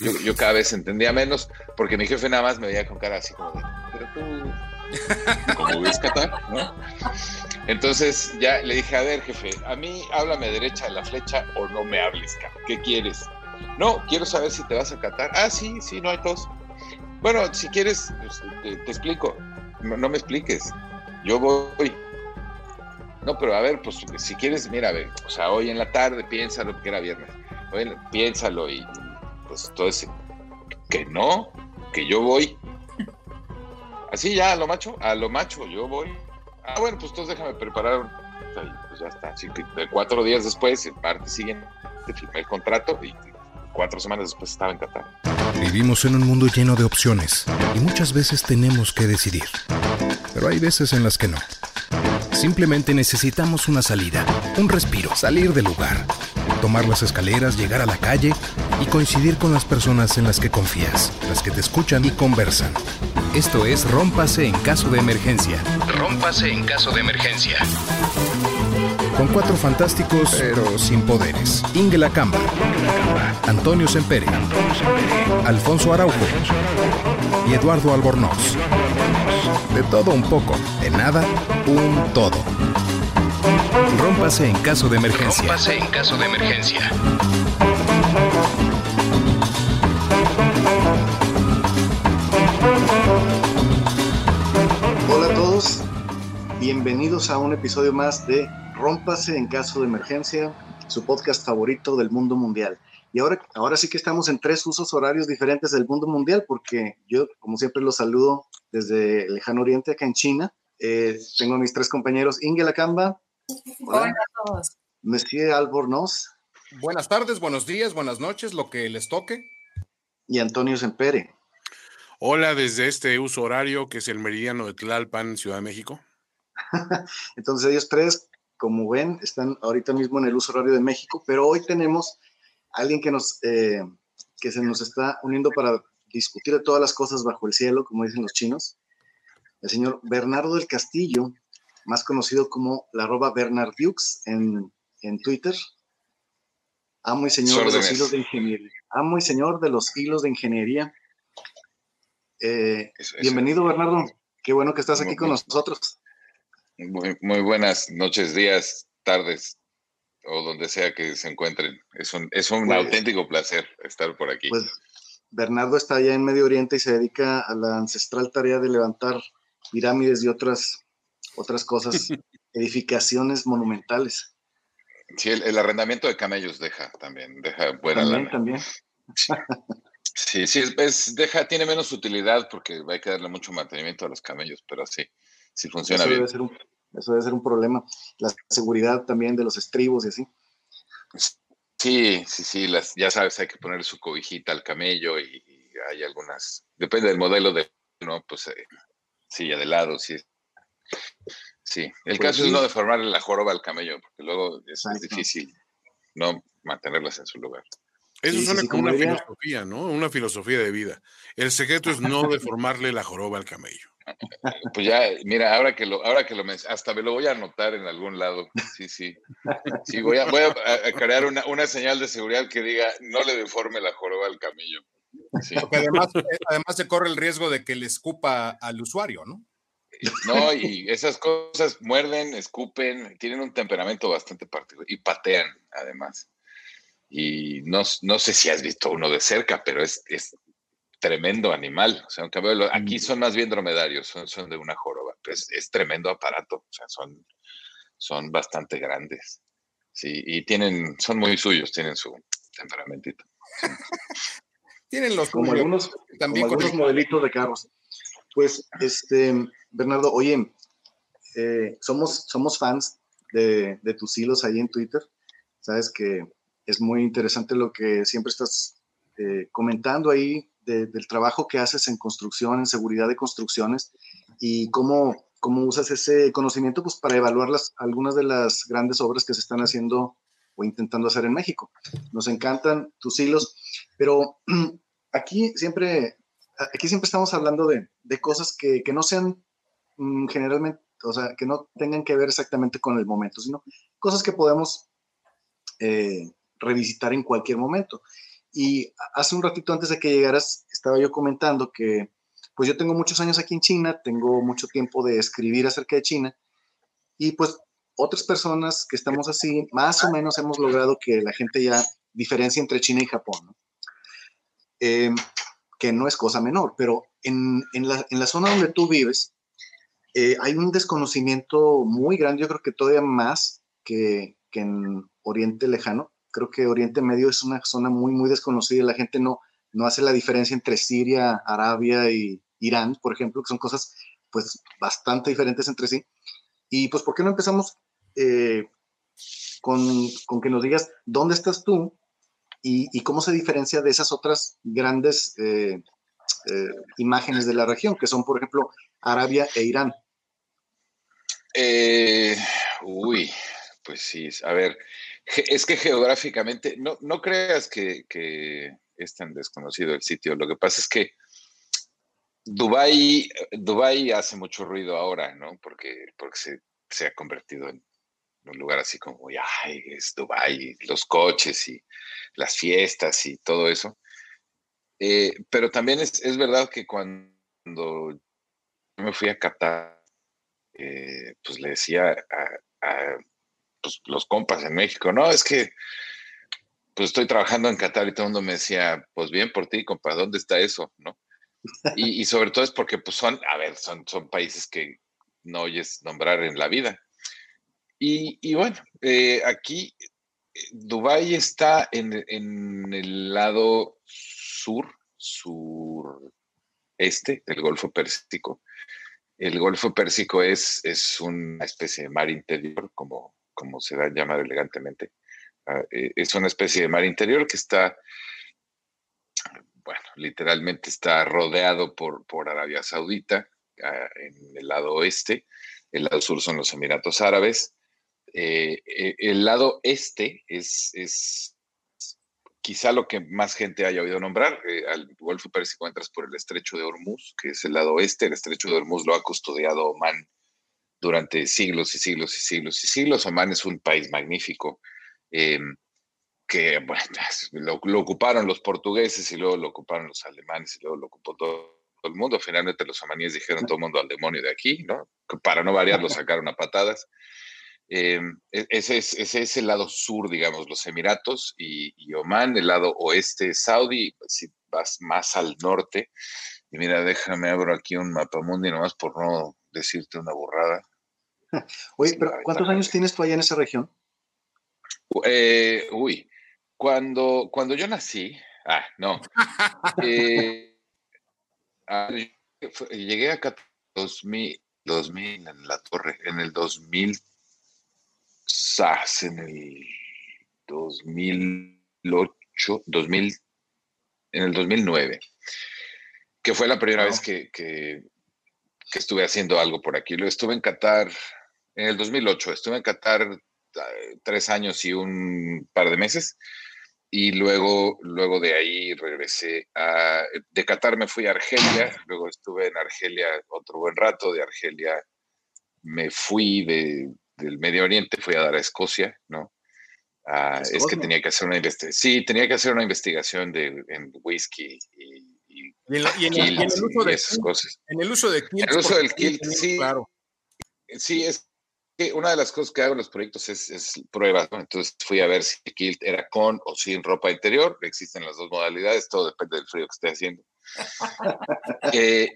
yo, cada vez entendía menos, porque mi jefe nada más me veía con cara así como de, pero tú, como ves Qatar, ¿no? Entonces ya le dije, a ver, jefe, a mí háblame derecha de la flecha o no me hables, ¿qué quieres? No, quiero saber si te vas a Qatar. Ah, sí, sí, no hay tos. Bueno, si quieres, pues, te, explico. No, no, me expliques. Yo voy. No, pero a ver, pues si quieres, mira, a ver, o sea, hoy en la tarde piénsalo, que era viernes. Hoy, piénsalo y pues entonces, que no, que yo voy. Así ya, a lo macho, a lo macho, yo voy. Ah, bueno, pues entonces déjame preparar. Pues ya está. Cuatro días después, el martes siguiente, firmé el contrato y cuatro semanas después estaba en Qatar. Vivimos en un mundo lleno de opciones y muchas veces tenemos que decidir. Pero hay veces en las que no. Simplemente necesitamos una salida, un respiro, salir del lugar, tomar las escaleras, llegar a la calle y coincidir con las personas en las que confías, las que te escuchan y conversan. Esto es Rómpase en caso de emergencia. Rómpase en caso de emergencia. Con cuatro fantásticos, pero sin poderes. Ingela Camba, Antonio Sempere, Alfonso Araujo y Eduardo Albornoz. De todo un poco, de nada, un todo. Rómpase en caso de emergencia. Rómpase en caso de emergencia. Hola a todos, bienvenidos a un episodio más de Rómpase en caso de emergencia, su podcast favorito del mundo mundial. Y ahora, ahora sí que estamos en tres usos horarios diferentes del mundo mundial, porque yo, como siempre, los saludo desde el lejano oriente, acá en China. Eh, tengo a mis tres compañeros, Inge Lacamba. Hola. a todos. Monsieur Albornoz. Buenas tardes, buenos días, buenas noches, lo que les toque. Y Antonio Sempere. Hola, desde este uso horario que es el meridiano de Tlalpan, Ciudad de México. Entonces ellos tres como ven, están ahorita mismo en el uso horario de México, pero hoy tenemos a alguien que, nos, eh, que se nos está uniendo para discutir de todas las cosas bajo el cielo, como dicen los chinos, el señor Bernardo del Castillo, más conocido como la arroba Bernardux en, en Twitter. Amo y señor de los hilos de ingeniería. Amo y señor de los hilos de ingeniería. Eh, bienvenido, Bernardo. Qué bueno que estás aquí con nosotros. Muy, buenas noches, días, tardes o donde sea que se encuentren. Es un, es un pues auténtico placer estar por aquí. Pues Bernardo está allá en Medio Oriente y se dedica a la ancestral tarea de levantar pirámides y otras, otras cosas, edificaciones monumentales. Sí, el, arrendamiento de camellos deja también, deja buena También, también. Sí, sí, es, deja, tiene menos utilidad porque hay que darle mucho mantenimiento a los camellos, pero sí, sí funciona eso bien. Debe ser un, eso debe ser un problema. La seguridad también de los estribos y así. Sí, sí, sí, las, ya sabes, hay que poner su cobijita al camello y, hay algunas, depende del modelo de, ¿no? Pues eh, silla de lado, sí. Sí, el pues caso es no deformarle la joroba al camello, porque luego es, difícil no mantenerlas en su lugar. Eso suena como una filosofía, ¿no? Una filosofía de vida. El secreto es no deformarle la joroba al camello. Pues ya, mira, ahora que lo, ahora que lo hasta me lo voy a anotar en algún lado. Sí, sí. Sí, voy a, voy a, crear una, una, señal de seguridad que diga no le deforme la joroba al camello. Porque además, además se corre el riesgo de que le escupa al usuario, ¿no? No, y esas cosas muerden, escupen, tienen un temperamento bastante particular y patean, además. Y no, no sé si has visto uno de cerca, pero es, es tremendo animal. O sea, aunque aquí mm. son más bien dromedarios, son, son de una joroba. Es, es tremendo aparato. O sea, son, son bastante grandes. Sí, y tienen, son muy suyos, tienen su temperamentito. tienen los como algunos, también algunos modelitos de carros. Pues, este, Bernardo, oye, eh, somos, somos fans de, de tus hilos ahí en Twitter. Sabes que es muy interesante lo que siempre estás eh, comentando ahí del trabajo que haces en construcción, en seguridad de construcciones y cómo, cómo usas ese conocimiento pues, para evaluar las, algunas de las grandes obras que se están haciendo o intentando hacer en México. Nos encantan tus hilos, pero aquí siempre, aquí siempre estamos hablando de, de cosas que, que, no sean generalmente, o sea, que no tengan que ver exactamente con el momento, sino cosas que podemos eh, revisitar en cualquier momento. Y hace un ratito antes de que llegaras, estaba yo comentando que, pues yo tengo muchos años aquí en China, tengo mucho tiempo de escribir acerca de China, y pues otras personas que estamos así, más o menos hemos logrado que la gente ya diferencie entre China y Japón, ¿no? Em, que no es cosa menor, pero en, en, la, en la, zona donde tú vives eh, hay un desconocimiento muy grande, yo creo que todavía más que, en Oriente Lejano. Creo que Oriente Medio es una zona muy, muy desconocida. La gente no, no hace la diferencia entre Siria, Arabia y Irán, por ejemplo, que son cosas pues bastante diferentes entre sí. Y pues, ¿por qué no empezamos eh, con, con, que nos digas dónde estás tú y, cómo se diferencia de esas otras grandes eh, imágenes de la región, que son, por ejemplo, Arabia e Irán? Uy, pues sí, a ver, es que geográficamente, no, no creas que, es tan desconocido el sitio, lo que pasa es que Dubai, Dubai hace mucho ruido ahora, ¿no? Porque, porque se, ha convertido en un lugar así como, ay, es Dubái, los coches y las fiestas y todo eso. Eh, pero también es, es, verdad que cuando me fui a Qatar, eh, pues le decía a, pues, los compas en México, no, es que pues estoy trabajando en Qatar y todo el mundo me decía, pues bien por ti, compa, ¿dónde está eso? ¿No? Y, y sobre todo es porque pues son, a ver, son, son países que no oyes nombrar en la vida. Y, bueno, eh, aquí Dubái está en, el lado sur, sureste del Golfo Pérsico. El Golfo Pérsico es, es una especie de mar interior, como, como se da llamar elegantemente. Ah, eh, es una especie de mar interior que está, bueno, literalmente está rodeado por, por Arabia Saudita ah, en el lado oeste. El lado sur son los Emiratos Árabes eh, eh, el lado este es, es, quizá lo que más gente haya oído nombrar. Eh, al Golfo Pérsico entras por el estrecho de Hormuz, que es el lado oeste. El estrecho de Hormuz lo ha custodiado Oman durante siglos y siglos y siglos y siglos. Oman es un país magnífico em, que bueno, lo, ocuparon los portugueses y luego lo ocuparon los alemanes y luego lo ocupó todo, el mundo. Finalmente los omaníes dijeron todo el mundo al demonio de aquí, ¿no? Para no variar lo sacaron a patadas. Eh, ese, es, ese, es, el lado sur, digamos, los Emiratos y, y, Oman, el lado oeste Saudi, si vas más al norte. Y mira, déjame abro aquí un mapa mundi nomás por no decirte una borrada. Oye, pero ¿cuántos años tienes tú allá en esa región? Eh, uy, cuando, cuando yo nací, ah, no. eh, llegué acá 2000, 2000 en la torre, en el 2000 SAS en el 2008, 2000, en el 2009, que fue la primera vez que, que, estuve haciendo algo por aquí. Lo estuve en Qatar en el 2008, estuve en Qatar eh, tres años y un par de meses. Y luego, luego de ahí regresé a... De Qatar me fui a Argelia, luego estuve en Argelia otro buen rato, de Argelia me fui de, del Medio Oriente, fui a dar a Escocia, ¿no? Ah, es que tenía que hacer una investigación. Sí, tenía que hacer una investigación de, en whisky y, y, en, el, uso de esas cosas. En el uso de kilt. El uso del kilt, sí. Claro. Sí, es que una de las cosas que hago en los proyectos es, es pruebas, ¿no? Entonces fui a ver si el kilt era con o sin ropa interior. Existen las dos modalidades, todo depende del frío que esté haciendo. eh,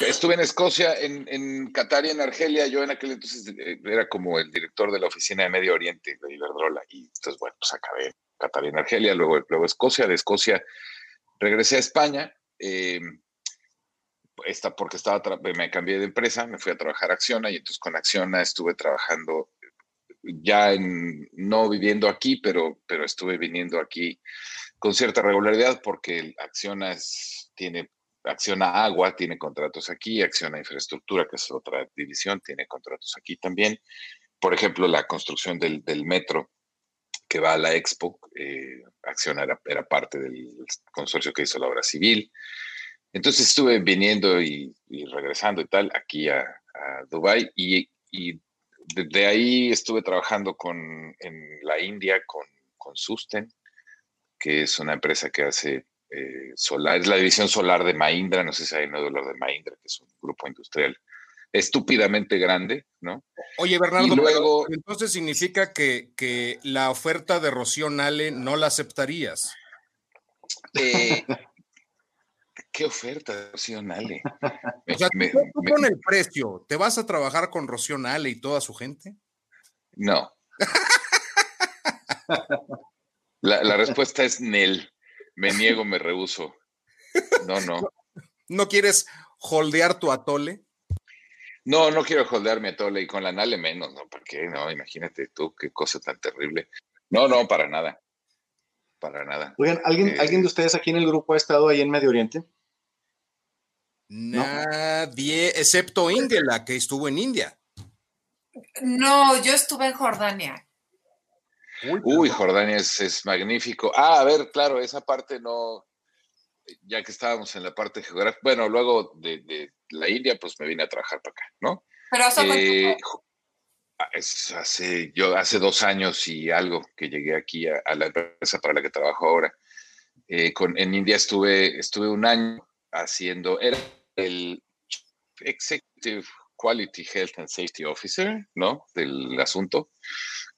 Estuve en Escocia, en, Qatar y en Argelia. Yo en aquel entonces eh, era como el director de la oficina de Medio Oriente de Iberdrola. Y entonces, bueno, pues acabé en Qatar y en Argelia, luego, luego Escocia. De Escocia regresé a España. Eh, esta porque estaba me cambié de empresa, me fui a trabajar a Acciona y entonces con Acciona estuve trabajando ya en, no viviendo aquí, pero, pero estuve viniendo aquí con cierta regularidad porque Acciona tiene Acciona Agua tiene contratos aquí, Acciona Infraestructura, que es otra división, tiene contratos aquí también. Por ejemplo, la construcción del, metro que va a la Expo, eh, Acciona era, parte del consorcio que hizo la obra civil. Entonces estuve viniendo y, regresando y tal aquí a, a Dubái y, y de, ahí estuve trabajando con, en la India con Susten, que es una empresa que hace eh, solar, es la división solar de Mahindra, no sé si hay no dolor de Mahindra, que es un grupo industrial estúpidamente grande, ¿no? Oye, Bernardo, luego, entonces significa que, que, la oferta de Rocío Nale no la aceptarías. Eh, ¿Qué oferta, Rocío Nale? o sea, ¿tú, con el precio, ¿te vas a trabajar con Rocío Nale y toda su gente? No. la, la respuesta es Nel. Me niego, me rehuso. No, no. ¿No quieres holdear tu atole? No, no quiero holdear mi atole y con la Nale menos, ¿no? Porque no, imagínate tú, qué cosa tan terrible. No, no, para nada. Para nada. Oigan, ¿alguien, eh, ¿alguien de ustedes aquí en el grupo ha estado ahí en Medio Oriente? Nadie, excepto Ingela, que estuvo en India. No, yo estuve en Jordania. Uy, Jordania es, magnífico. Ah, a ver, claro, esa parte no, ya que estábamos en la parte geográfica, bueno, luego de, la India, pues me vine a trabajar para acá, ¿no? Pero hace, eh, hace yo hace dos años y algo que llegué aquí a, la empresa para la que trabajo ahora. Eh, con, en India estuve, estuve un año haciendo, era el Executive Quality Health and Safety Officer, ¿no? Del asunto.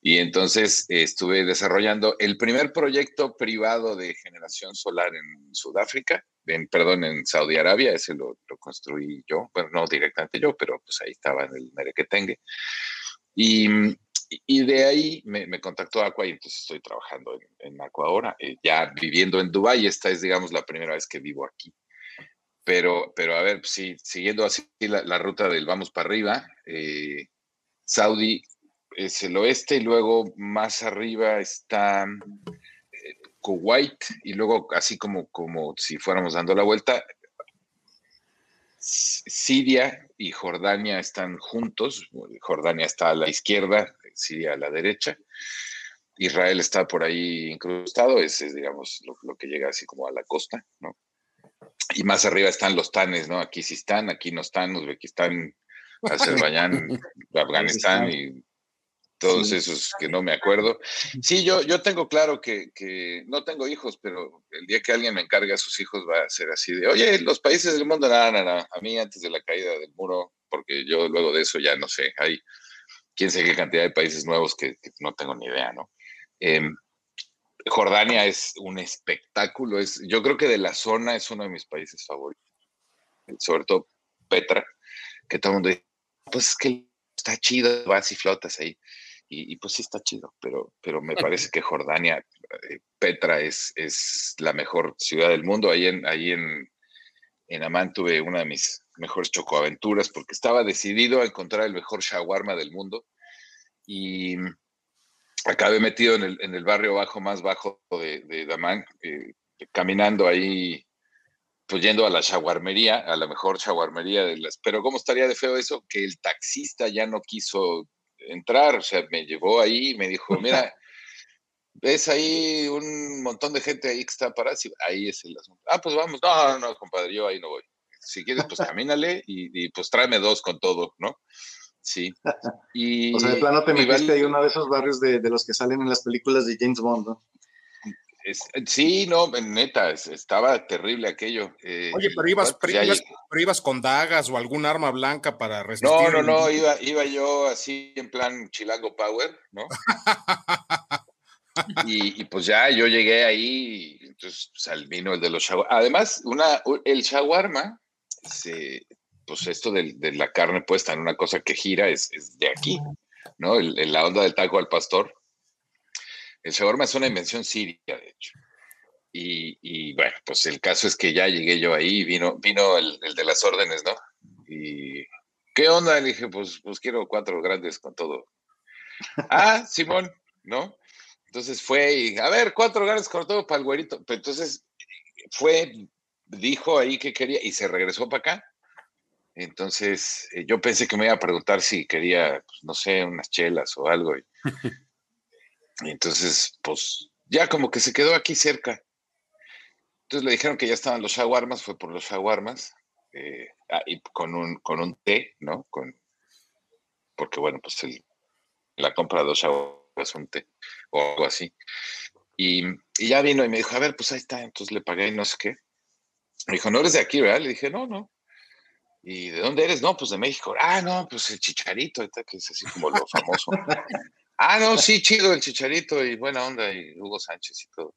Y entonces estuve desarrollando el primer proyecto privado de generación solar en Sudáfrica, en, perdón, en Saudi Arabia, ese lo, construí yo, bueno, no directamente yo, pero pues ahí estaba en el Merequetengue. Y, y de ahí me, contactó Aqua y entonces estoy trabajando en, en Aqua ahora, eh, ya viviendo en Dubái, esta es, digamos, la primera vez que vivo aquí. Pero, pero a ver, siguiendo así la, ruta del vamos para arriba, eh, Saudi es el oeste y luego más arriba está eh, Kuwait y luego así como, como si fuéramos dando la vuelta, Siria y Jordania están juntos, Jordania está a la izquierda, Siria a la derecha, Israel está por ahí incrustado, ese es digamos lo, que llega así como a la costa, ¿no? Y más arriba están los tanes, ¿no? Aquí sí están, aquí no están, Uzbekistán, Azerbaiyán, Afganistán y todos esos que no me acuerdo. Sí, yo, yo tengo claro que, no tengo hijos, pero el día que alguien me encargue a sus hijos va a ser así de, oye, los países del mundo, nada, nada, a mí antes de la caída del muro, porque yo luego de eso ya no sé, hay quién sabe qué cantidad de países nuevos que, no tengo ni idea, ¿no? Em, Jordania es un espectáculo, es, yo creo que de la zona es uno de mis países favoritos, sobre todo Petra, que todo el mundo dice, pues es que está chido, vas y flotas ahí y, pues sí está chido, pero, pero me parece que Jordania, eh, Petra es, es la mejor ciudad del mundo. Ahí en, ahí en, en Amán tuve una de mis mejores chocoaventuras porque estaba decidido a encontrar el mejor shawarma del mundo y acabé metido en el, en el barrio bajo más bajo de, de Damán, eh, caminando ahí, pues yendo a la shawarmería, a la mejor shawarmería de las... Pero ¿cómo estaría de feo eso? Que el taxista ya no quiso entrar, o sea, me llevó ahí y me dijo, mira, ves ahí un montón de gente ahí que está parada, ahí es el asunto. Ah, pues vamos, no, no, compadre, yo ahí no voy. Si quieres, pues camínale y, pues tráeme dos con todo, ¿no? Sí. Y, o sea, de plano te metiste ahí uno de esos barrios de, de, los que salen en las películas de James Bond, ¿no? sí, no, neta, estaba terrible aquello. Eh, Oye, pero ibas, pues pero, ibas, con dagas o algún arma blanca para resistir. No, no, no, iba, iba yo así en plan Chilango Power, ¿no? y, pues ya yo llegué ahí, entonces pues, al vino el de los shawarma. Además, una, el shawarma, pues esto de, la carne puesta en una cosa que gira es, de aquí, ¿no? la onda del taco al pastor el shawarma es una invención siria, de hecho. Y, bueno, pues el caso es que ya llegué yo ahí, vino, vino el, de las órdenes, ¿no? Y ¿qué onda? Le dije, pues, pues quiero cuatro grandes con todo. ah, Simón, ¿no? Entonces fue y, a ver, cuatro grandes con todo para el güerito. entonces fue, dijo ahí que quería y se regresó para acá. Entonces eh, yo pensé que me iba a preguntar si quería, pues, no sé, unas chelas o algo. Y, Y entonces, pues ya como que se quedó aquí cerca. Entonces le dijeron que ya estaban los shawarmas, fue por los shawarmas, eh, ah, y con un, con un té, ¿no? Con, porque bueno, pues la compra de dos shawarmas un té o algo así. Y, ya vino y me dijo, a ver, pues ahí está, entonces le pagué y no sé qué. Me dijo, no eres de aquí, ¿verdad? Le dije, no, no. ¿Y de dónde eres? No, pues de México. Ah, no, pues el chicharito, que es así como lo famoso. ah, no, sí, chido el chicharito y buena onda y Hugo Sánchez y todo.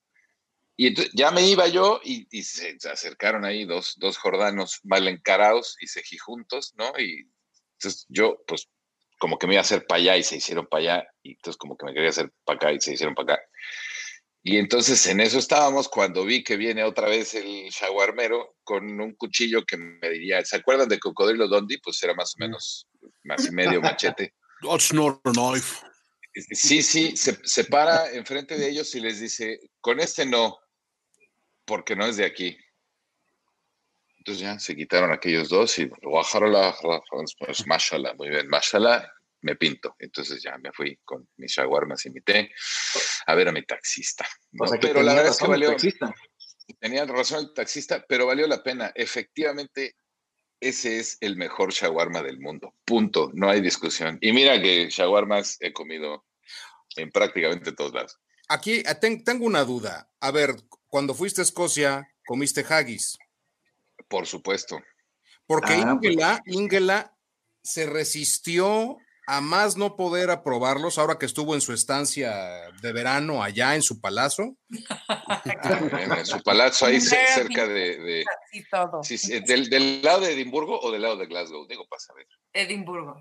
Y entonces ya me iba yo y, se, acercaron ahí dos, dos jordanos mal encarados y seguí juntos, ¿no? Y entonces yo, pues, como que me iba a hacer para allá y se hicieron para allá, y entonces como que me quería hacer para acá y se hicieron para acá. Y entonces en eso estábamos cuando vi que viene otra vez el shawarmero con un cuchillo que me diría, ¿se acuerdan de Cocodrilo Dondi? Pues era más o menos, más y medio machete. That's not a knife. Sí, sí, se, se para enfrente de ellos y les dice, con este no, porque no es de aquí. Entonces ya se quitaron aquellos dos y bajaron la, pues, mashallah, muy bien, mashallah, me pinto. Entonces ya me fui con mis shawarmas y mi té a ver a mi taxista. pero la verdad es que valió. Tenía razón el taxista, pero valió la pena. Efectivamente, ese es el mejor shawarma del mundo. Punto. No hay discusión. Y mira que shawarmas he comido en prácticamente todos lados. Aquí eh, tengo una duda. A ver, cuando fuiste a Escocia, comiste haggis. Por supuesto. Porque ah, pues. Ingela, se resistió a más no poder aprobarlos ahora que estuvo en su estancia de verano allá en su palacio. en, su palazzo, ahí cerca de. del, lado de Edimburgo o del lado de Glasgow? Digo, pasa a ver. Edimburgo.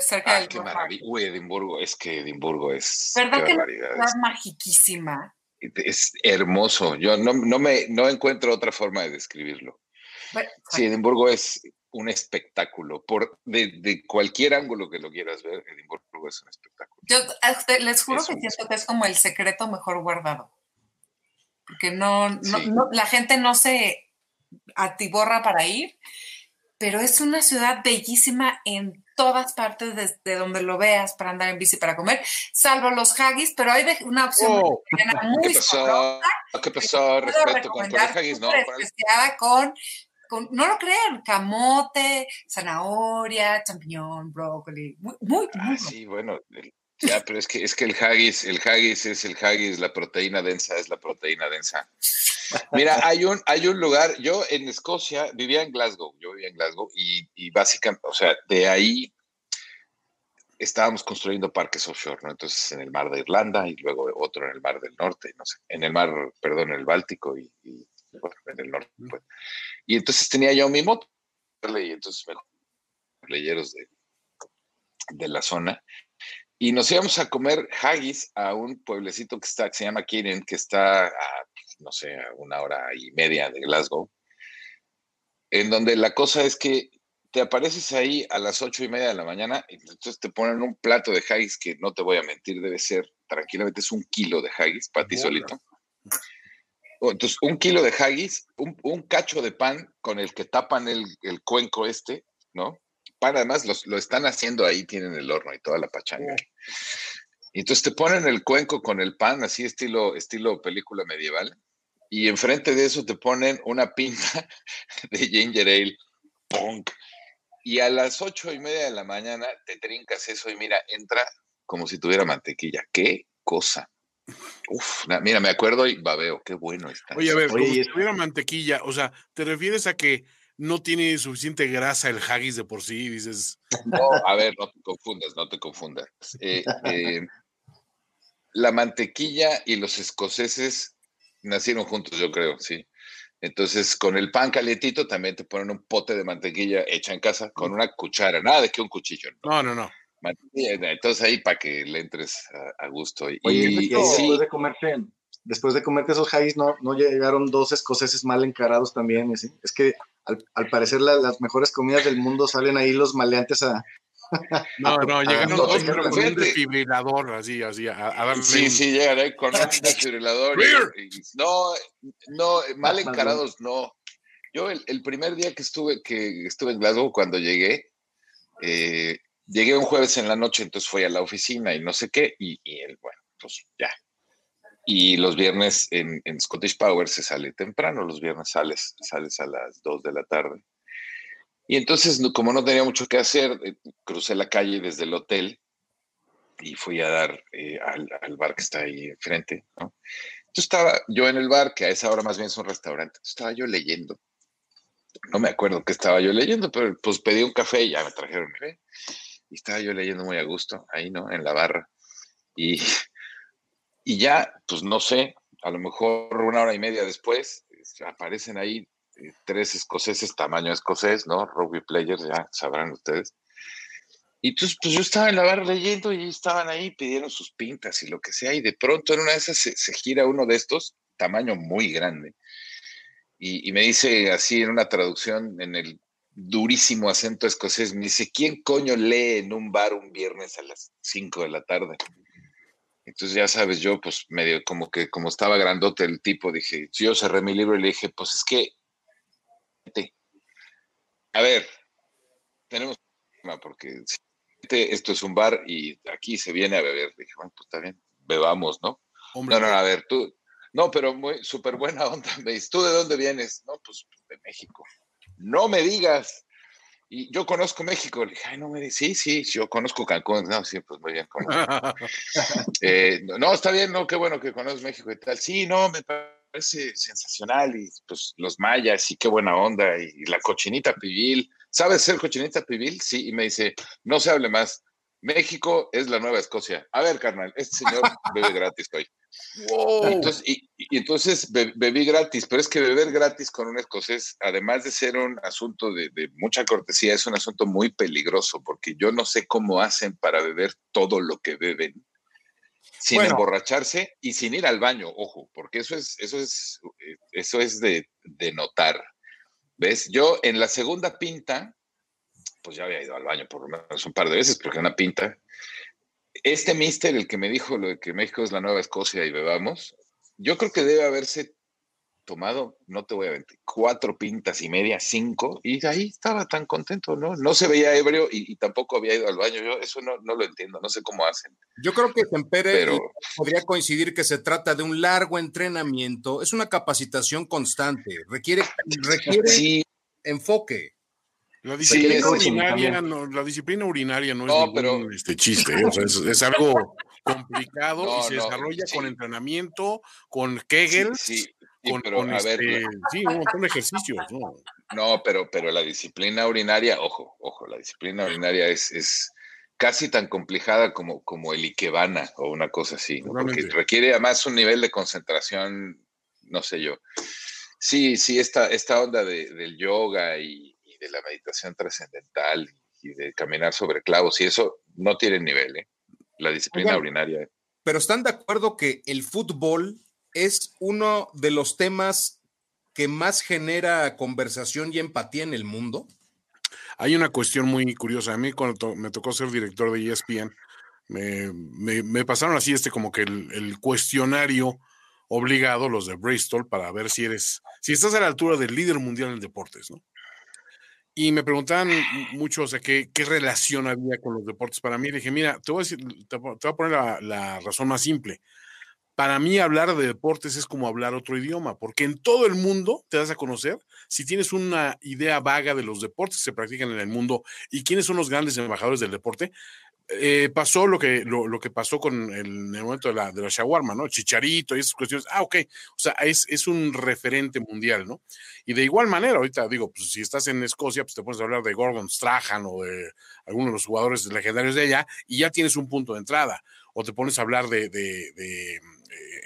Cerca ah, qué maravilla. Uy, Edimburgo, es que Edimburgo es. ¿Verdad que es magiquísima? es hermoso. Yo no, no, me no encuentro otra forma de describirlo. sí, Edimburgo es un espectáculo. Por, de, cualquier ángulo que lo quieras ver, Edimburgo es un espectáculo. Yo les juro que siento que es como el secreto mejor guardado. Porque no, no, la gente no se atiborra para ir, pero es una ciudad bellísima en todas partes desde donde lo veas para andar en bici para comer, salvo los haggis, pero hay una opción oh. muy ¿Qué pasó? ¿Qué pasó? Respeto con los haggis, ¿no? Con, con, no lo crean, camote, zanahoria, champiñón, brócoli, muy, muy, ah, sí, bueno, ya, pero es que es que el haggis, el haggis es el haggis, la proteína densa es la proteína densa. Mira, hay un, hay un lugar, yo en Escocia vivía en Glasgow, yo vivía en Glasgow y, y básicamente, o sea, de ahí estábamos construyendo parques offshore, ¿no? Entonces en el mar de Irlanda y luego otro en el mar del norte, no sé, en el mar, perdón, en el Báltico y, en el norte. Pues. Y entonces tenía yo mi moto y entonces me leyeros de, de la zona y nos íbamos a comer haggis a un pueblecito que está, que se llama Kirin, que está a, no sé, a una hora y media de Glasgow, en donde la cosa es que te apareces ahí a las ocho y media de la mañana y entonces te ponen un plato de haggis que no te voy a mentir, debe ser tranquilamente es un kilo de haggis para ti solito. Entonces, un kilo de haggis, un, cacho de pan con el que tapan el, el cuenco este, ¿no? pan además lo están haciendo ahí, tienen el horno y toda la pachanga. Y entonces te ponen el cuenco con el pan, así estilo, estilo película medieval, y enfrente de eso te ponen una pinta de ginger ale, punk. Y a las ocho y media de la mañana te trincas eso y mira, entra como si tuviera mantequilla. ¡Qué cosa! Uf, mira, me acuerdo y babeo, qué bueno está. Oye, a ver, como si tuviera mantequilla, o sea, ¿te refieres a que no tiene suficiente grasa el haggis de por sí, dices. No, a ver, no te confundas, no te confundas. Eh, eh, la mantequilla y los escoceses nacieron juntos, yo creo, sí. Entonces, con el pan calientito también te ponen un pote de mantequilla hecha en casa con una cuchara, nada de que un cuchillo. No, no, no. Entonces ahí para que le entres a, gusto. Y, y, después de comerte, después de comerte esos haggis, ¿no, no llegaron dos escoceses mal encarados también. Es que al, parecer las mejores comidas del mundo salen ahí los maleantes a... No, no, llegan dos con un desfibrilador, así, así, a, darle... Sí, sí, llegan ahí con un desfibrilador. no, no, mal encarados, no. Yo el, primer día que estuve, que estuve en Glasgow, cuando llegué, eh, llegué un jueves en la noche, entonces fui a la oficina y no sé qué, y, y el, bueno, pues ya, y los viernes en, Scottish Power se sale temprano, los viernes sales, sales a las 2 de la tarde. Y entonces, como no tenía mucho que hacer, eh, crucé la calle desde el hotel y fui a dar eh, al, bar que está ahí enfrente, ¿no? estaba yo en el bar, que a esa hora más bien es un restaurante, estaba yo leyendo. No me acuerdo qué estaba yo leyendo, pero pues pedí un café y ya me trajeron café. Y estaba yo leyendo muy a gusto, ahí, ¿no? En la barra. Y, y ya, pues no sé, a lo mejor una hora y media después, aparecen ahí eh, tres escoceses, tamaño escocés, ¿no? Rugby players, ya sabrán ustedes. Y entonces, pues yo estaba en la barra leyendo y estaban ahí, pidieron sus pintas y lo que sea, y de pronto en una de esas se, gira uno de estos, tamaño muy grande, y, me dice así en una traducción en el durísimo acento escocés, me dice, ¿quién coño lee en un bar un viernes a las 5 de la tarde? Entonces, ya sabes, yo pues medio como que como estaba grandote el tipo, dije, yo cerré mi libro y le dije, pues es que, a ver, tenemos porque esto es un bar y aquí se viene a beber. Dije, bueno, pues está bien, bebamos, ¿no? no, no, a ver, tú, no, pero muy súper buena onda. Me dice, ¿tú de dónde vienes? No, pues de México. No me digas. Y yo conozco México. Le dije, ay, no me digas, sí, sí, yo conozco Cancún. No, sí, pues muy bien. eh, no, está bien, no, qué bueno que conoces México y tal. Sí, no, me parece sensacional. Y pues los mayas y qué buena onda. Y, la cochinita pibil. ¿Sabes ser cochinita pibil? Sí, y me dice, no se hable más. México es la Nueva Escocia. A ver, carnal, este señor bebe gratis hoy. Entonces, y, entonces bebí gratis, pero es que beber gratis con un escocés, además de ser un asunto de, mucha cortesía, es un asunto muy peligroso, porque yo no sé cómo hacen para beber todo lo que beben sin emborracharse y sin ir al baño, ojo, porque eso es, eso es, eso es de, de notar. ¿Ves? Yo en la segunda pinta, pues ya había ido al baño por lo menos un par de veces, porque una pinta. Este mister, el que me dijo lo de que México es la nueva Escocia y bebamos, yo creo que debe haberse tomado, no te voy a mentir, cuatro pintas y media, cinco, y ahí estaba tan contento, ¿no? No se veía ebrio y, tampoco había ido al baño. Yo eso no, no, lo entiendo, no sé cómo hacen. Yo creo que Tempere Pero... podría coincidir que se trata de un largo entrenamiento, es una capacitación constante, requiere, requiere enfoque. La disciplina, urinaria no, la disciplina urinaria no, es ningún, este, chiste, ¿eh? o sea, es, algo complicado y se desarrolla con entrenamiento, con Kegel, con, con este, sí, un montón de ejercicios. ¿no? no, pero, pero la disciplina urinaria, ojo, ojo, la disciplina urinaria es, es casi tan complicada como, como el Ikebana o una cosa así, porque requiere además un nivel de concentración, no sé yo. Sí, sí, esta, esta onda del yoga y, de la meditación trascendental y de caminar sobre clavos y eso no tiene nivel, ¿eh? la disciplina urinaria. Pero están de acuerdo que el fútbol es uno de los temas que más genera conversación y empatía en el mundo. Hay una cuestión muy curiosa. A mí cuando me tocó ser director de ESPN, me, pasaron así este como que el, el, cuestionario obligado, los de Bristol, para ver si eres, si estás a la altura del líder mundial en deportes, ¿no? Y me preguntaban mucho, o sea, ¿qué, qué relación había con los deportes para mí. Dije, mira, te voy a, decir, te, voy a poner la, la, razón más simple. Para mí hablar de deportes es como hablar otro idioma, porque en todo el mundo te das a conocer si tienes una idea vaga de los deportes que se practican en el mundo y quiénes son los grandes embajadores del deporte, eh, pasó lo que, lo, que pasó con el, el momento de la, de la shawarma, ¿no? Chicharito y esas cuestiones. Ah, ok. O sea, es, es un referente mundial, ¿no? Y de igual manera, ahorita digo, pues si estás en Escocia, pues te puedes hablar de Gordon Strahan o de algunos de los jugadores legendarios de allá y ya tienes un punto de entrada. O te pones a hablar de, de, de eh,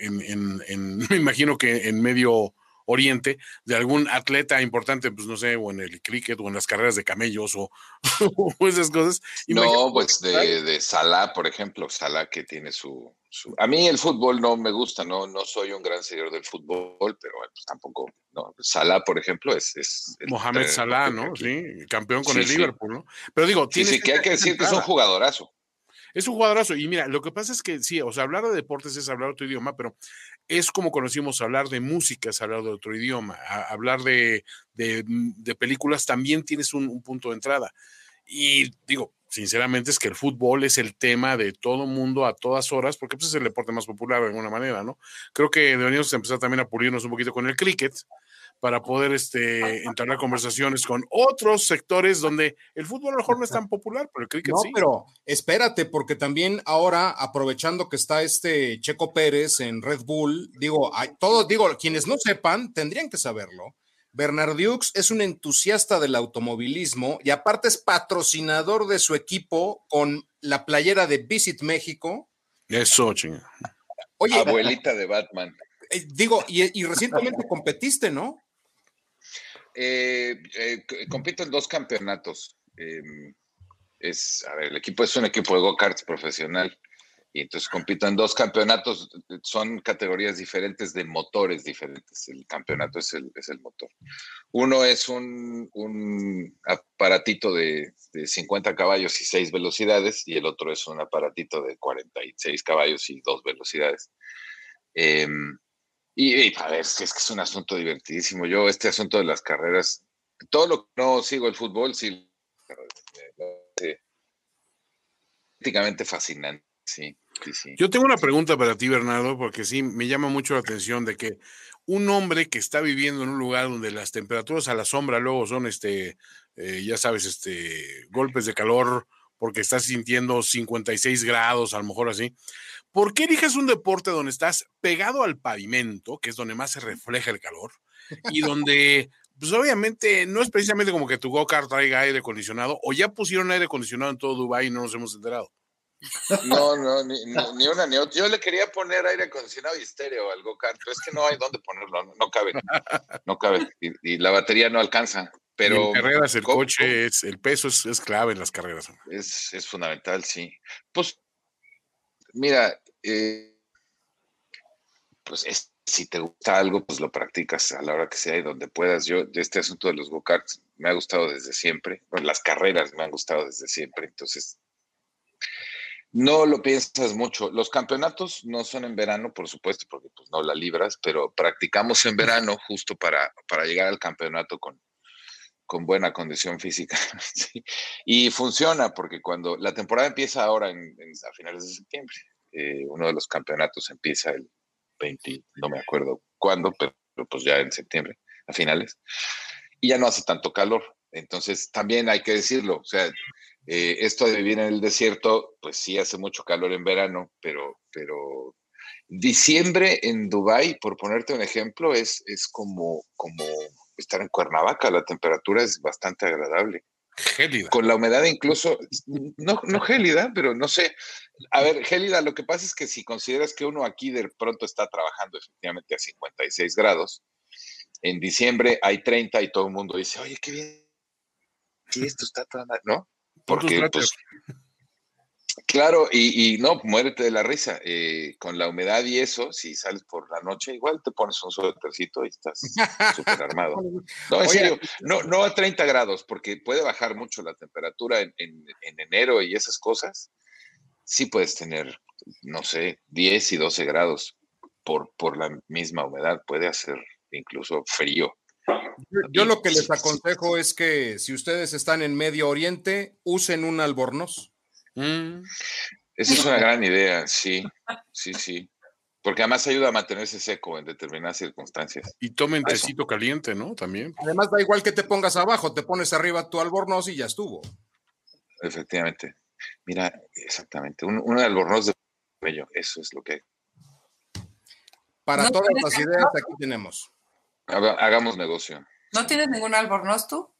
en, en, en, me imagino que en medio Oriente de algún atleta importante, pues no sé, o en el cricket o en las carreras de camellos o, esas cosas. No, pues de, de Salah, por ejemplo, Salah que tiene su, A mí el fútbol no me gusta, no, no soy un gran seguidor del fútbol, pero pues, tampoco, no. Salah, por ejemplo, es... es Mohamed Salah, ¿no? Sí, campeón con el Liverpool, ¿no? Pero digo, sí, sí, que hay que decir que es un jugadorazo. Es un jugadorazo. Y mira, lo que pasa es que sí, o sea, hablar de deportes es hablar otro idioma, pero es como conocimos hablar de música, es hablar de otro idioma. hablar de, de, películas también tienes un, punto de entrada. Y digo, sinceramente es que el fútbol es el tema de todo mundo a todas horas, porque pues, es el deporte más popular de alguna manera, ¿no? Creo que deberíamos empezar también a pulirnos un poquito con el cricket, para poder este, entablar conversaciones con otros sectores donde el fútbol a lo mejor no es tan popular, pero el cricket no, sí. pero espérate, porque también ahora, aprovechando que está este Checo Pérez en Red Bull, digo, hay, todos, digo, quienes no sepan, tendrían que saberlo. Bernard Dukes es un entusiasta del automovilismo y aparte es patrocinador de su equipo con la playera de Visit México. Eso, chinga. Oye, abuelita de Batman. Eh, digo, y, y, recientemente competiste, ¿no? Eh, eh, compito en dos campeonatos. Em, es, a ver, el equipo es un equipo de go-karts profesional y entonces compito en dos campeonatos, son categorías diferentes de motores diferentes. El campeonato es el, es el motor. Uno es un, aparatito de, de, 50 caballos y 6 velocidades y el otro es un aparatito de 46 caballos y 2 velocidades. Eh, y, y, a ver, es que, es un asunto divertidísimo. Yo, este asunto de las carreras, todo lo que no sigo el fútbol, sí, prácticamente fascinante, sí, sí, sí. Yo tengo una pregunta para ti, Bernardo, porque sí me llama mucho la atención de que un hombre que está viviendo en un lugar donde las temperaturas a la sombra luego son, este, eh, ya sabes, este, golpes de calor porque estás sintiendo 56 grados, a lo mejor así. ¿Por qué eliges un deporte donde estás pegado al pavimento, que es donde más se refleja el calor, y donde, pues obviamente, no es precisamente como que tu go-kart traiga aire acondicionado, o ya pusieron aire acondicionado en todo Dubái y no nos hemos enterado? No, no, ni, ni, una ni otra. Yo le quería poner aire acondicionado y estéreo al go-kart, pero es que no hay dónde ponerlo, no, no cabe, no cabe, y, y, la batería no alcanza. Pero en carreras el ¿cómo, coche? Es, el peso es, es, clave en las carreras. Es, es fundamental, sí. Pues, mira, eh, pues es, si te gusta algo, pues lo practicas a la hora que sea y donde puedas. Yo, este asunto de los go-karts, me ha gustado desde siempre. Bueno, las carreras me han gustado desde siempre. Entonces, no lo piensas mucho. Los campeonatos no son en verano, por supuesto, porque pues no la libras, pero practicamos en verano justo para, para llegar al campeonato con, con buena condición física. Y funciona porque cuando la temporada empieza ahora en, a finales de septiembre, eh, uno de los campeonatos empieza el 20, no me acuerdo cuándo, pero, pero, pues ya en septiembre, a finales, y ya no hace tanto calor. Entonces, también hay que decirlo, o sea, eh, esto de vivir en el desierto, pues sí hace mucho calor en verano, pero, pero diciembre en Dubái, por ponerte un ejemplo, es, es como, como estar en Cuernavaca, la temperatura es bastante agradable. Gélida. Con la humedad incluso, no, no gélida, pero no sé. A ver, gélida, lo que pasa es que si consideras que uno aquí de pronto está trabajando efectivamente a 56 grados, en diciembre hay 30 y todo el mundo dice, oye, qué bien, sí, esto está tan, ¿no? Porque, pues, Claro, y, y, no, muérete de la risa. Eh, con la humedad y eso, si sales por la noche, igual te pones un suétercito y estás súper armado. No, en serio, no, no a 30 grados, porque puede bajar mucho la temperatura en, en, en, enero y esas cosas. Sí puedes tener, no sé, 10 y 12 grados por, por la misma humedad. Puede hacer incluso frío. Yo, yo lo que les aconsejo es que si ustedes están en Medio Oriente, usen un albornoz. Mm. Esa es una gran idea, sí, sí, sí. Porque además ayuda a mantenerse seco en determinadas circunstancias. Y tomen tecito caliente, ¿no? También. Además, da igual que te pongas abajo, te pones arriba tu albornoz y ya estuvo. Efectivamente. Mira, exactamente. Un, un albornoz de bello, eso es lo que. Para ¿No todas las ideas, aquí tenemos. Hagamos negocio. ¿No tienes ningún albornoz tú?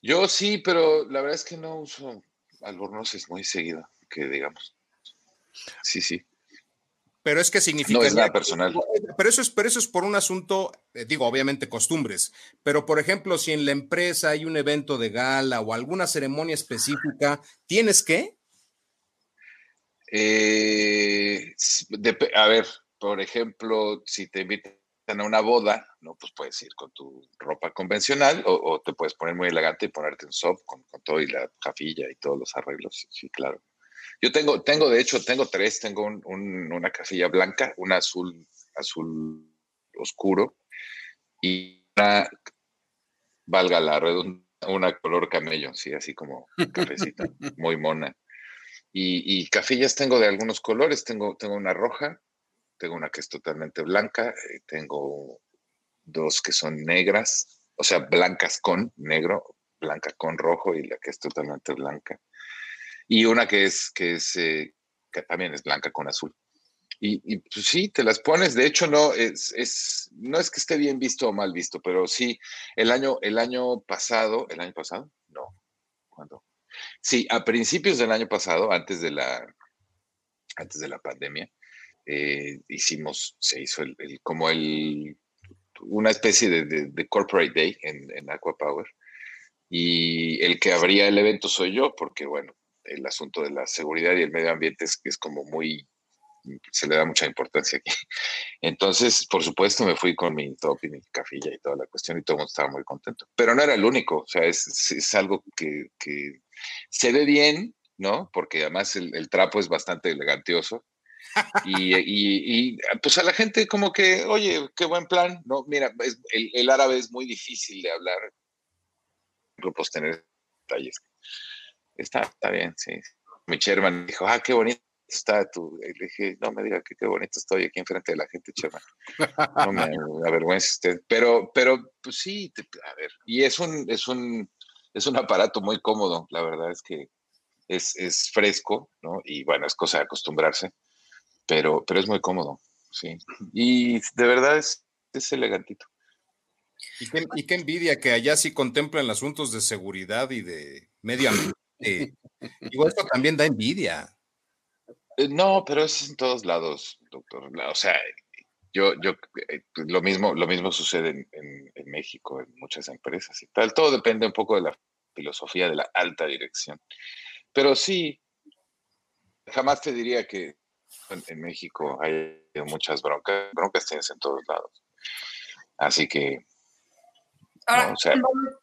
Yo sí, pero la verdad es que no uso albornoz es muy seguido, que digamos. Sí, sí. Pero es que significa. No es nada personal. Pero eso es, pero eso es por un asunto, eh, digo, obviamente costumbres. Pero, por ejemplo, si en la empresa hay un evento de gala o alguna ceremonia específica, ¿tienes que? Eh, de, a ver, por ejemplo, si te invitan a una boda, ¿no? Pues puedes ir con tu ropa convencional o, o te puedes poner muy elegante y ponerte un soft con, con, todo y la cafilla y todos los arreglos. Sí, claro. Yo tengo, tengo, de hecho, tengo tres. Tengo un, un, una cafilla blanca, una azul, azul oscuro y una, valga la redundancia, una color camello, sí, así como cafecita, muy mona. Y, y cafillas tengo de algunos colores. Tengo, tengo una roja, tengo una que es totalmente blanca, eh, tengo dos que son negras, o sea, blancas con negro, blanca con rojo y la que es totalmente blanca. Y una que es, que es, eh, que también es blanca con azul. Y, pues sí, te las pones. De hecho, no es, es, no es que esté bien visto o mal visto, pero sí, el año, el año pasado, ¿el año pasado? No. ¿Cuándo? Sí, a principios del año pasado, antes de la, antes de la pandemia, eh, hicimos, se hizo el, como el, una especie de, corporate day en, en Aqua Power. Y el que abría el evento soy yo, porque bueno, el asunto de la seguridad y el medio ambiente es, es como muy se le da mucha importancia aquí. Entonces, por supuesto, me fui con mi top y mi cafilla y toda la cuestión y todo el mundo estaba muy contento. Pero no era el único, o sea, es, es algo que, que, se ve bien, ¿no? Porque además el, trapo es bastante elegantioso. Y, pues a la gente como que, oye, qué buen plan, ¿no? Mira, el, árabe es muy difícil de hablar, grupos tener detalles. Está, está bien, sí. Mi chairman dijo, ah, qué bonito está tú. Y le dije, no me diga que qué bonito estoy aquí enfrente de la gente, chaval. No me avergüence usted. Pero, pero, pues sí, a ver. Y es un, es un, es un aparato muy cómodo. La verdad es que es, es fresco, ¿no? Y bueno, es cosa de acostumbrarse. Pero, pero es muy cómodo, sí. Y de verdad es, es elegantito. Y qué, y qué envidia que allá sí contemplan asuntos de seguridad y de medio ambiente. Igual esto también da envidia. Eh, no, pero es en todos lados, doctor. O sea, yo, yo, eh, pues, lo mismo, lo mismo sucede en, México, en muchas empresas y tal. Todo depende un poco de la filosofía de la alta dirección. Pero sí, jamás te diría que en, México hay muchas broncas. Broncas tienes en todos lados. Así que Ahora,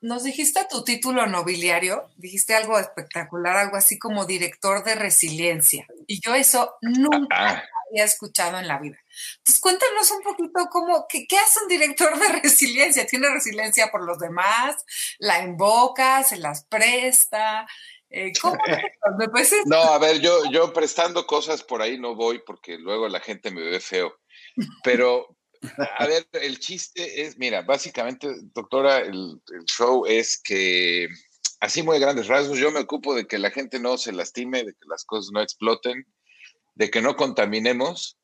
nos dijiste tu título nobiliario, dijiste algo espectacular, algo así como director de resiliencia. Y yo eso nunca ah. había escuchado en la vida. Entonces, cuéntanos un poquito cómo, qué, hace un director de resiliencia. ¿Tiene resiliencia por los demás? ¿La invoca? ¿Se las presta? Eh, ¿Cómo? no, a ver, yo, yo prestando cosas por ahí no voy porque luego la gente me ve feo. Pero, a ver, el chiste es, mira, básicamente, doctora, el, show es que, así muy grandes rasgos, yo me ocupo de que la gente no se lastime, de que las cosas no exploten, de que no contaminemos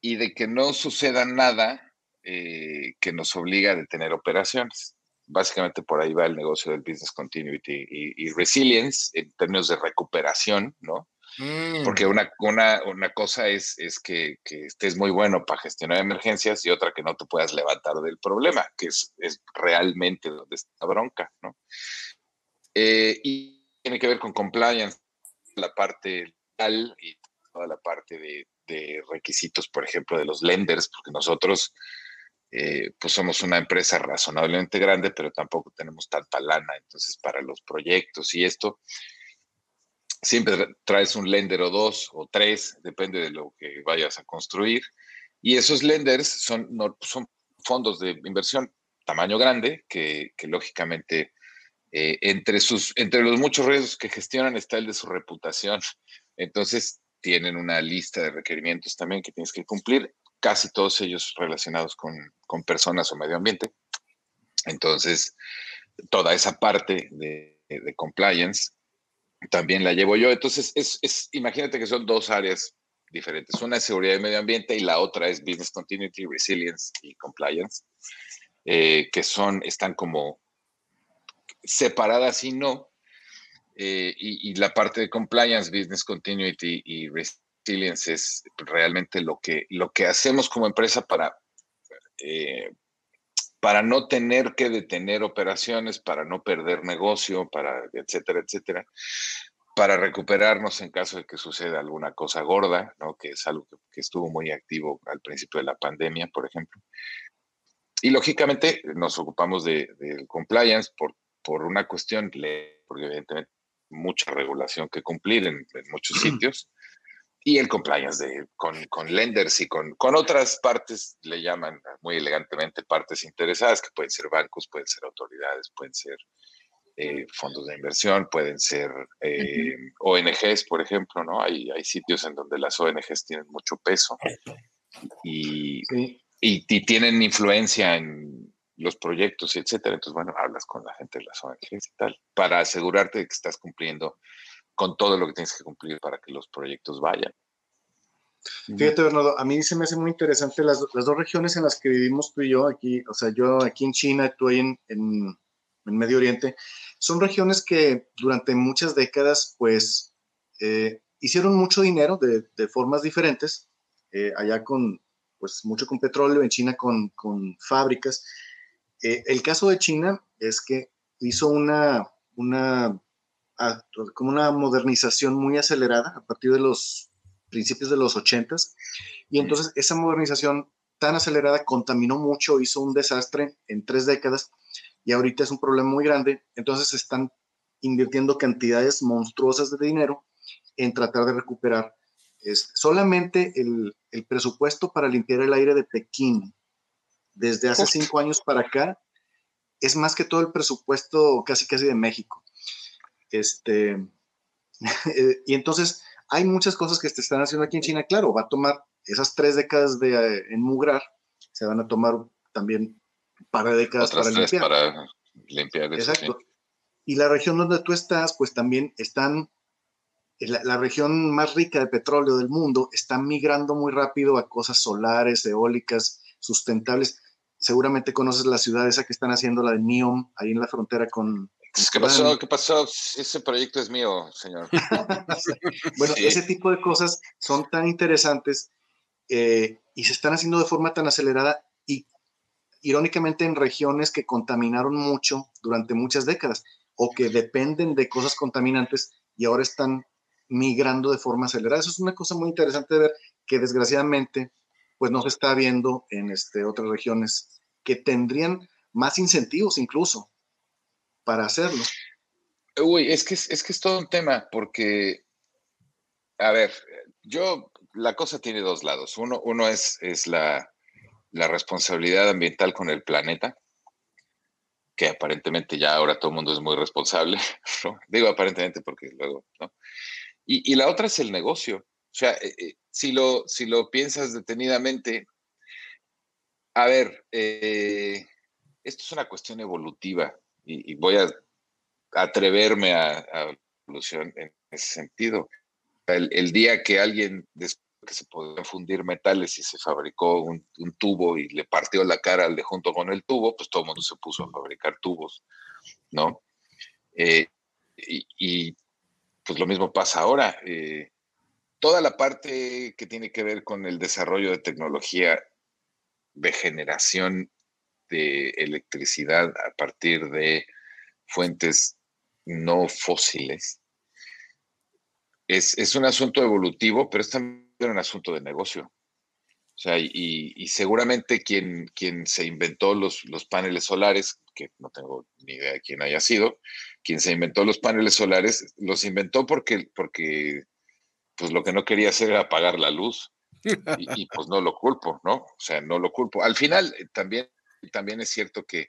y de que no suceda nada eh, que nos obliga a detener operaciones. Básicamente por ahí va el negocio del business continuity y resilience en términos de recuperación, ¿no? Mm. Porque una, una, una, cosa es, es que, que, estés muy bueno para gestionar emergencias y otra que no te puedas levantar del problema, que es, es realmente donde está la bronca, ¿no? Eh, y tiene que ver con compliance, la parte tal y toda la parte de, de, requisitos, por ejemplo, de los lenders, porque nosotros eh, pues somos una empresa razonablemente grande, pero tampoco tenemos tanta lana, entonces para los proyectos y esto, siempre traes un lender o dos o tres, depende de lo que vayas a construir. Y esos lenders son, son fondos de inversión tamaño grande que, lógicamente eh, entre, sus, entre los muchos riesgos que gestionan está el de su reputación. Entonces tienen una lista de requerimientos también que tienes que cumplir, casi todos ellos relacionados con, con personas o medio ambiente. Entonces, toda esa parte de, compliance también la llevo yo. Entonces, es, imagínate que son dos áreas diferentes. Una es seguridad y medio ambiente y la otra es business continuity, resilience y compliance, eh, que son, están como separadas y no. Eh, y, la parte de compliance, business continuity y resilience es realmente lo que, lo que hacemos como empresa para, eh, para no tener que detener operaciones, para no perder negocio, para etcétera, etcétera, para recuperarnos en caso de que suceda alguna cosa gorda, ¿no? que es algo que, estuvo muy activo al principio de la pandemia, por ejemplo. Y lógicamente nos ocupamos de, compliance por, por una cuestión, porque evidentemente mucha regulación que cumplir en, en muchos sitios y el compliance de, con, con, lenders y con, con otras partes, le llaman muy elegantemente partes interesadas, que pueden ser bancos, pueden ser autoridades, pueden ser eh, fondos de inversión, pueden ser eh, ONGs, por ejemplo, ¿no? Hay, hay sitios en donde las ONGs tienen mucho peso y, y, tienen influencia en los proyectos, etcétera. Entonces, bueno, hablas con la gente de las ONGs y tal, para asegurarte de que estás cumpliendo con todo lo que tienes que cumplir para que los proyectos vayan. Fíjate, Bernardo, a mí se me hace muy interesante las, las, dos regiones en las que vivimos tú y yo, aquí, o sea, yo aquí en China, tú ahí en, en, Medio Oriente, son regiones que durante muchas décadas, pues, eh, hicieron mucho dinero de, de formas diferentes, eh, allá con, pues, mucho con petróleo, en China con, con fábricas. Eh, el caso de China es que hizo una, una como una modernización muy acelerada a partir de los principios de los 80 y entonces esa modernización tan acelerada contaminó mucho, hizo un desastre en tres décadas y ahorita es un problema muy grande, entonces están invirtiendo cantidades monstruosas de dinero en tratar de recuperar es solamente el, el, presupuesto para limpiar el aire de Pekín desde hace cinco años para acá es más que todo el presupuesto casi casi de México. Este, eh, y entonces hay muchas cosas que se están haciendo aquí en China. Claro, va a tomar esas tres décadas de eh, enmugrar, se van a tomar también un par de décadas para limpiar. para limpiar. Exacto. Y la región donde tú estás, pues también están, la, la, región más rica de petróleo del mundo, está migrando muy rápido a cosas solares, eólicas, sustentables. Seguramente conoces la ciudad esa que están haciendo, la de Neom, ahí en la frontera con, ¿Qué pasó? ¿Qué pasó? Ese proyecto es mío, señor. bueno, ese tipo de cosas son tan interesantes eh, y se están haciendo de forma tan acelerada y irónicamente en regiones que contaminaron mucho durante muchas décadas o que dependen de cosas contaminantes y ahora están migrando de forma acelerada. Eso es una cosa muy interesante de ver que desgraciadamente pues no se está viendo en este, otras regiones que tendrían más incentivos incluso para hacerlo. Uy, es que es, que es todo un tema, porque, a ver, yo, la cosa tiene dos lados. Uno, uno es, es la, responsabilidad ambiental con el planeta, que aparentemente ya ahora todo el mundo es muy responsable, Digo aparentemente porque luego, ¿no? Y, la otra es el negocio. O sea, eh, eh, si, lo, si lo piensas detenidamente, a ver, eh, esto es una cuestión evolutiva y, voy a atreverme a, evolucionar en ese sentido. El, día que alguien que se podían fundir metales y se fabricó un, tubo y le partió la cara al de junto con el tubo, pues todo el mundo se puso a fabricar tubos, ¿no? Eh, y, pues lo mismo pasa ahora. Eh, toda la parte que tiene que ver con el desarrollo de tecnología de generación de electricidad a partir de fuentes no fósiles. Es, un asunto evolutivo, pero es también un asunto de negocio. O sea, y, seguramente quien, quien se inventó los, los, paneles solares, que no tengo ni idea de quién haya sido, quien se inventó los paneles solares, los inventó porque, porque pues lo que no quería hacer era apagar la luz. Y, y, pues no lo culpo, ¿no? O sea, no lo culpo. Al final, eh, también también es cierto que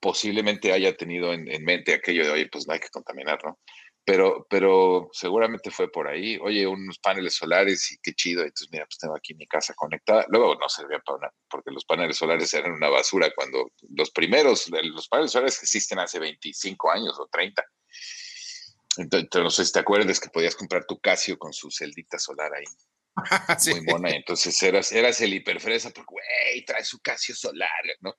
posiblemente haya tenido en, mente aquello de, oye, pues no hay que contaminar, ¿no? Pero, pero seguramente fue por ahí, oye, unos paneles solares y qué chido, entonces mira, pues tengo aquí mi casa conectada. Luego no servía para nada, porque los paneles solares eran una basura cuando los primeros, los paneles solares existen hace 25 años o 30. Entonces, no sé si te acuerdas que podías comprar tu Casio con su celdita solar ahí. Muy mona. Entonces eras, eras el hiperfresa porque, güey, trae su Casio solar, ¿no?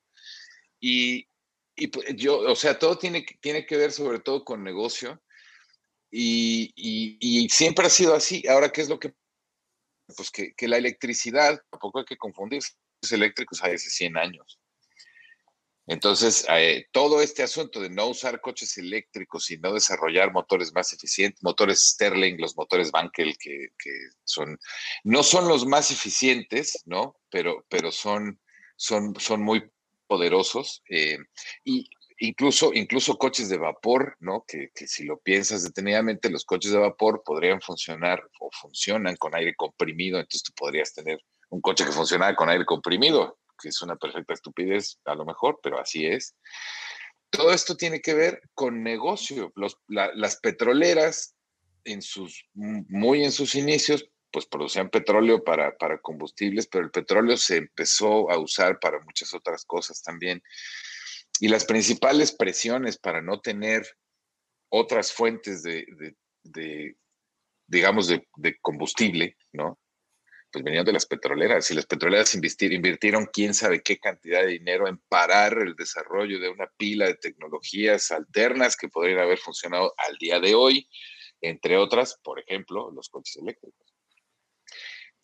Y, y pues, yo, o sea, todo tiene, tiene que ver sobre todo con negocio. Y, y, siempre ha sido así. Ahora, ¿qué es lo que? Pues que, que la electricidad, tampoco hay que confundir, los eléctricos hay hace 100 años. Entonces, eh, todo este asunto de no usar coches eléctricos y no desarrollar motores más eficientes, motores Sterling, los motores Bankel, que, son, no son los más eficientes, ¿no? Pero, pero son, son, son muy poderosos. Eh, y incluso, incluso coches de vapor, ¿no? Que, que, si lo piensas detenidamente, los coches de vapor podrían funcionar o funcionan con aire comprimido, entonces tú podrías tener un coche que funciona con aire comprimido que es una perfecta estupidez a lo mejor, pero así es. Todo esto tiene que ver con negocio. las petroleras, en sus, muy en sus inicios, pues producían petróleo para, para combustibles, pero el petróleo se empezó a usar para muchas otras cosas también. Y las principales presiones para no tener otras fuentes de, digamos, de, combustible, ¿no? Pues venían de las petroleras. Y las petroleras invirtieron quién sabe qué cantidad de dinero en parar el desarrollo de una pila de tecnologías alternas que podrían haber funcionado al día de hoy, entre otras, por ejemplo, los coches eléctricos.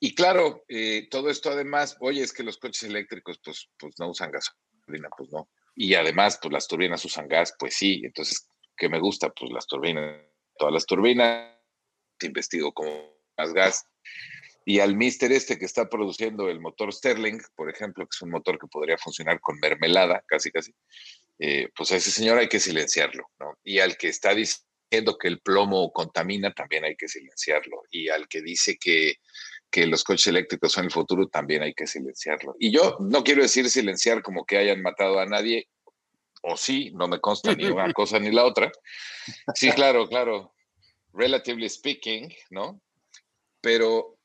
Y claro, eh, todo esto además, oye, es que los coches eléctricos pues, pues no usan gasolina, pues no. Y además, pues las turbinas usan gas, pues sí. Entonces, ¿qué me gusta? Pues las turbinas, todas las turbinas, investigo con más gas. Y al mister este que está produciendo el motor Sterling, por ejemplo, que es un motor que podría funcionar con mermelada, casi, casi, eh, pues a ese señor hay que silenciarlo, ¿no? Y al que está diciendo que el plomo contamina, también hay que silenciarlo. Y al que dice que que los coches eléctricos son el futuro, también hay que silenciarlo. Y yo no quiero decir silenciar como que hayan matado a nadie, o sí, no me consta ni una cosa ni la otra. Sí, claro, claro, relatively speaking, ¿no? Pero,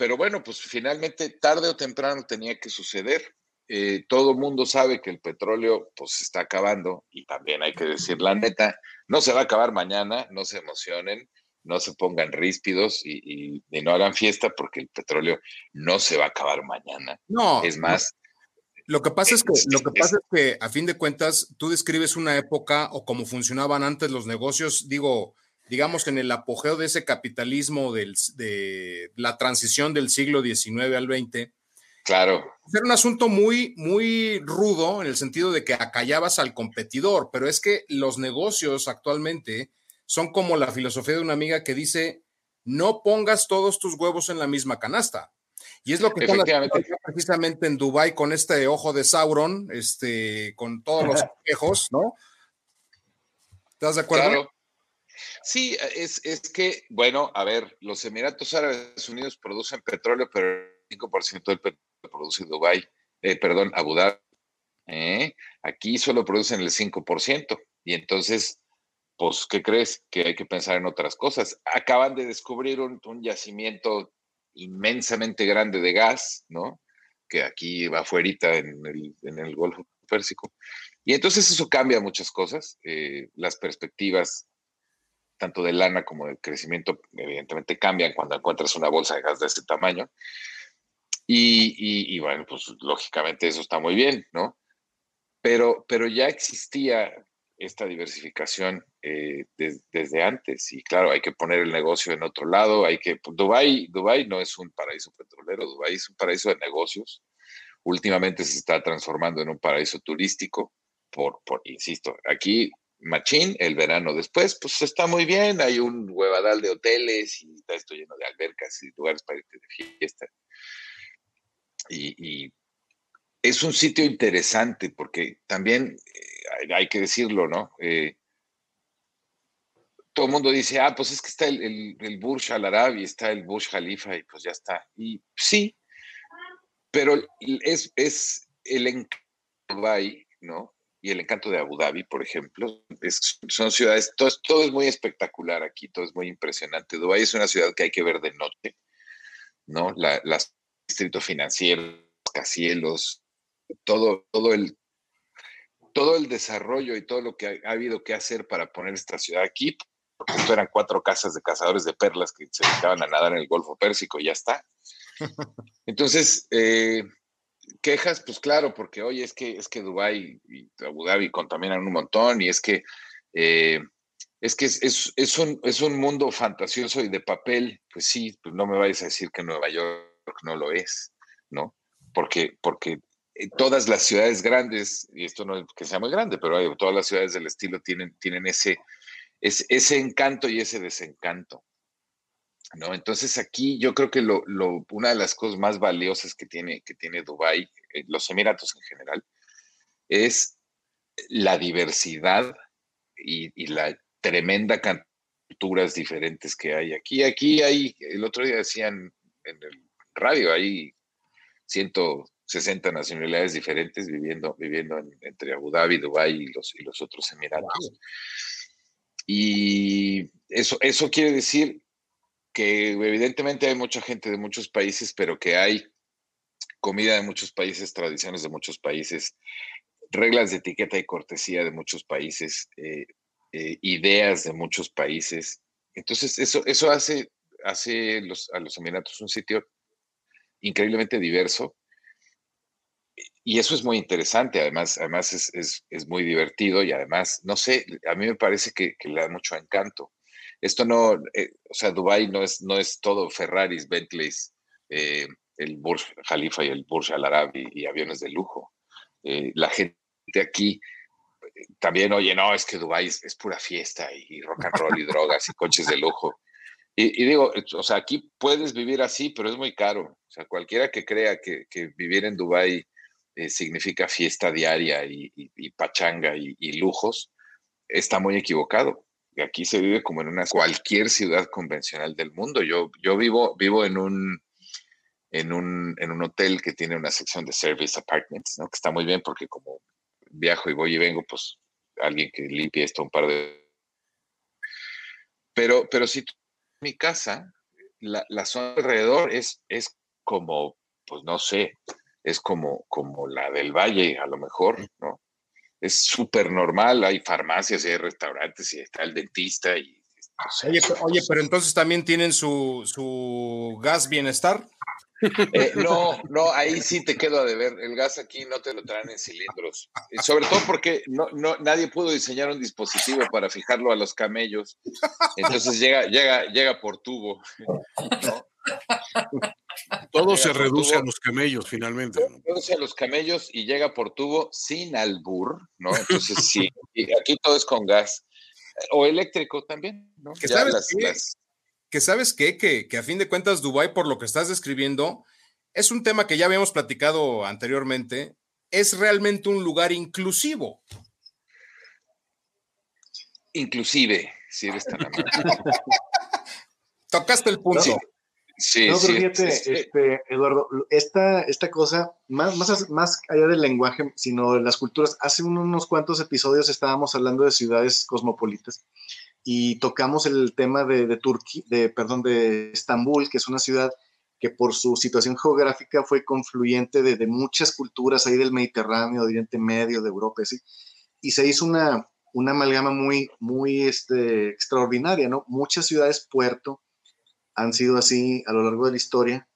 pero bueno, pues finalmente tarde o temprano tenía que suceder. Eh, todo el mundo sabe que el petróleo pues se está acabando y también hay que decir la neta, no se va a acabar mañana, no se emocionen no se pongan ríspidos y, no hagan fiesta porque el petróleo no se va a acabar mañana. No. Es más. Lo que pasa es que, lo que pasa es que a fin de cuentas, tú describes una época o cómo funcionaban antes los negocios, digo, digamos, en el apogeo de ese capitalismo del, de la transición del siglo XIX al XX. Claro. Era un asunto muy, muy rudo en el sentido de que acallabas al competidor, pero es que los negocios actualmente son como la filosofía de una amiga que dice, no pongas todos tus huevos en la misma canasta. Y es lo que están precisamente en Dubai con este ojo de Sauron, este, con todos los espejos, ¿no? ¿Estás de acuerdo? Claro. Sí, es, es, que, bueno, a ver, los Emiratos Árabes Unidos producen petróleo, pero el 5% del petróleo produce Dubai, eh, perdón, Abu Dhabi. ¿eh? Aquí solo producen el 5%. Y entonces pues, ¿qué crees? Que hay que pensar en otras cosas. Acaban de descubrir un, yacimiento inmensamente grande de gas, ¿no? Que aquí va afuera en el, en el Golfo Pérsico. Y entonces eso cambia muchas cosas. Eh, las perspectivas, tanto de lana como de crecimiento, evidentemente cambian cuando encuentras una bolsa de gas de este tamaño. Y, y, bueno, pues lógicamente eso está muy bien, ¿no? Pero, pero ya existía esta diversificación eh, desde antes. Y claro, hay que poner el negocio en otro lado, hay que... Dubai, Dubai no es un paraíso petrolero, Dubai es un paraíso de negocios. Últimamente se está transformando en un paraíso turístico, por, por insisto, aquí Machín, el verano después, pues está muy bien, hay un huevadal de hoteles y está esto lleno de albercas y lugares para irte de fiesta. Y, es un sitio interesante porque también eh, hay que decirlo, ¿no? Eh, todo el mundo dice, ah, pues es que está el, el, Burj Al Arab y está el Burj Khalifa y pues ya está. Y sí, pero es, es el Dubai, ¿no? Y el encanto de Abu Dhabi, por ejemplo, son ciudades, todo, todo es muy espectacular aquí, todo es muy impresionante. Dubái es una ciudad que hay que ver de noche, ¿no? La, las distrito financiero, casielos, todo, todo, el, todo el desarrollo y todo lo que ha, habido que hacer para poner esta ciudad aquí, porque esto eran cuatro casas de cazadores de perlas que se dedicaban a nadar en el Golfo Pérsico y ya está. Entonces, eh, quejas, pues claro, porque hoy es que es que Dubái y Abu Dhabi contaminan un montón y es que eh, es que es, es, un, es un mundo fantasioso y de papel, pues sí, pues no me vayas a decir que Nueva York no lo es, ¿no? Porque, porque eh, todas las ciudades grandes, y esto no es que sea muy grande, pero todas las ciudades del estilo tienen, tienen ese, ese, encanto y ese desencanto. ¿No? Entonces aquí yo creo que lo, una de las cosas más valiosas que tiene, que tiene Dubái, eh, los Emiratos en general, es la diversidad y, la tremenda cantidad de culturas diferentes que hay aquí. Aquí hay, el otro día decían en el radio, hay ciento 60 nacionalidades diferentes viviendo, viviendo entre Abu Dhabi, Dubái y los, y los otros Emiratos. Y eso, eso quiere decir que evidentemente hay mucha gente de muchos países, pero que hay comida de muchos países, tradiciones de muchos países, reglas de etiqueta y cortesía de muchos países, eh, eh, ideas de muchos países. Entonces, eso, eso hace, hace los, a los Emiratos un sitio increíblemente diverso. Y eso es muy interesante, además, además es, muy divertido y además, no sé, a mí me parece que, le da mucho encanto. Esto no, eh, o sea, Dubai no es, no es todo Ferraris, Bentleys, el Burj Khalifa y el Burj Al Arab y, aviones de lujo. Eh, la gente aquí eh, también, oye, no, es que Dubái es, pura fiesta y rock and roll y drogas y coches de lujo. Y, digo, o sea, aquí puedes vivir así, pero es muy caro. O sea, cualquiera que crea que, vivir en Dubái eh, significa fiesta diaria y, pachanga y, lujos, está muy equivocado. Aquí se vive como en una cualquier ciudad convencional del mundo. Yo, yo vivo, vivo en un en un, en un hotel que tiene una sección de service apartments, ¿no? que está muy bien porque como viajo y voy y vengo, pues alguien que limpie esto un par de... Pero, pero si tú, mi casa, la, la, zona alrededor es, es como, pues no sé, es como, como la del valle, a lo mejor, ¿no? Es súper normal, hay farmacias y hay restaurantes y está el dentista y... oye, oye, pero entonces también tienen su, su gas bienestar. Eh, no, no, ahí sí te quedo a deber. El gas aquí no te lo traen en cilindros. sobre todo porque no, no, nadie pudo diseñar un dispositivo para fijarlo a los camellos. Entonces llega, llega, llega por tubo. Todo se reduce a los camellos finalmente. Se reduce a los camellos y llega por tubo sin albur, ¿no? Entonces sí, aquí todo es con gas. O eléctrico también, ¿no? Que sabes que sabes qué, que, que a fin de cuentas Dubái, por lo que estás describiendo, es un tema que ya habíamos platicado anteriormente, es realmente un lugar inclusivo. Inclusive, si eres tan amable. Tocaste el punto. Sí, no, sí, este, Eduardo, esta, esta cosa, más, más, más allá del lenguaje, sino de las culturas, hace unos cuantos episodios estábamos hablando de ciudades cosmopolitas y tocamos el tema de, de Turquía, de, perdón, de Estambul, que es una ciudad que por su situación geográfica fue confluyente de, muchas culturas ahí del Mediterráneo, de Oriente Medio, de Europa, ¿sí? y se hizo una, una amalgama muy, muy este, extraordinaria, ¿no? Muchas ciudades puerto han sido así a lo largo de la historia.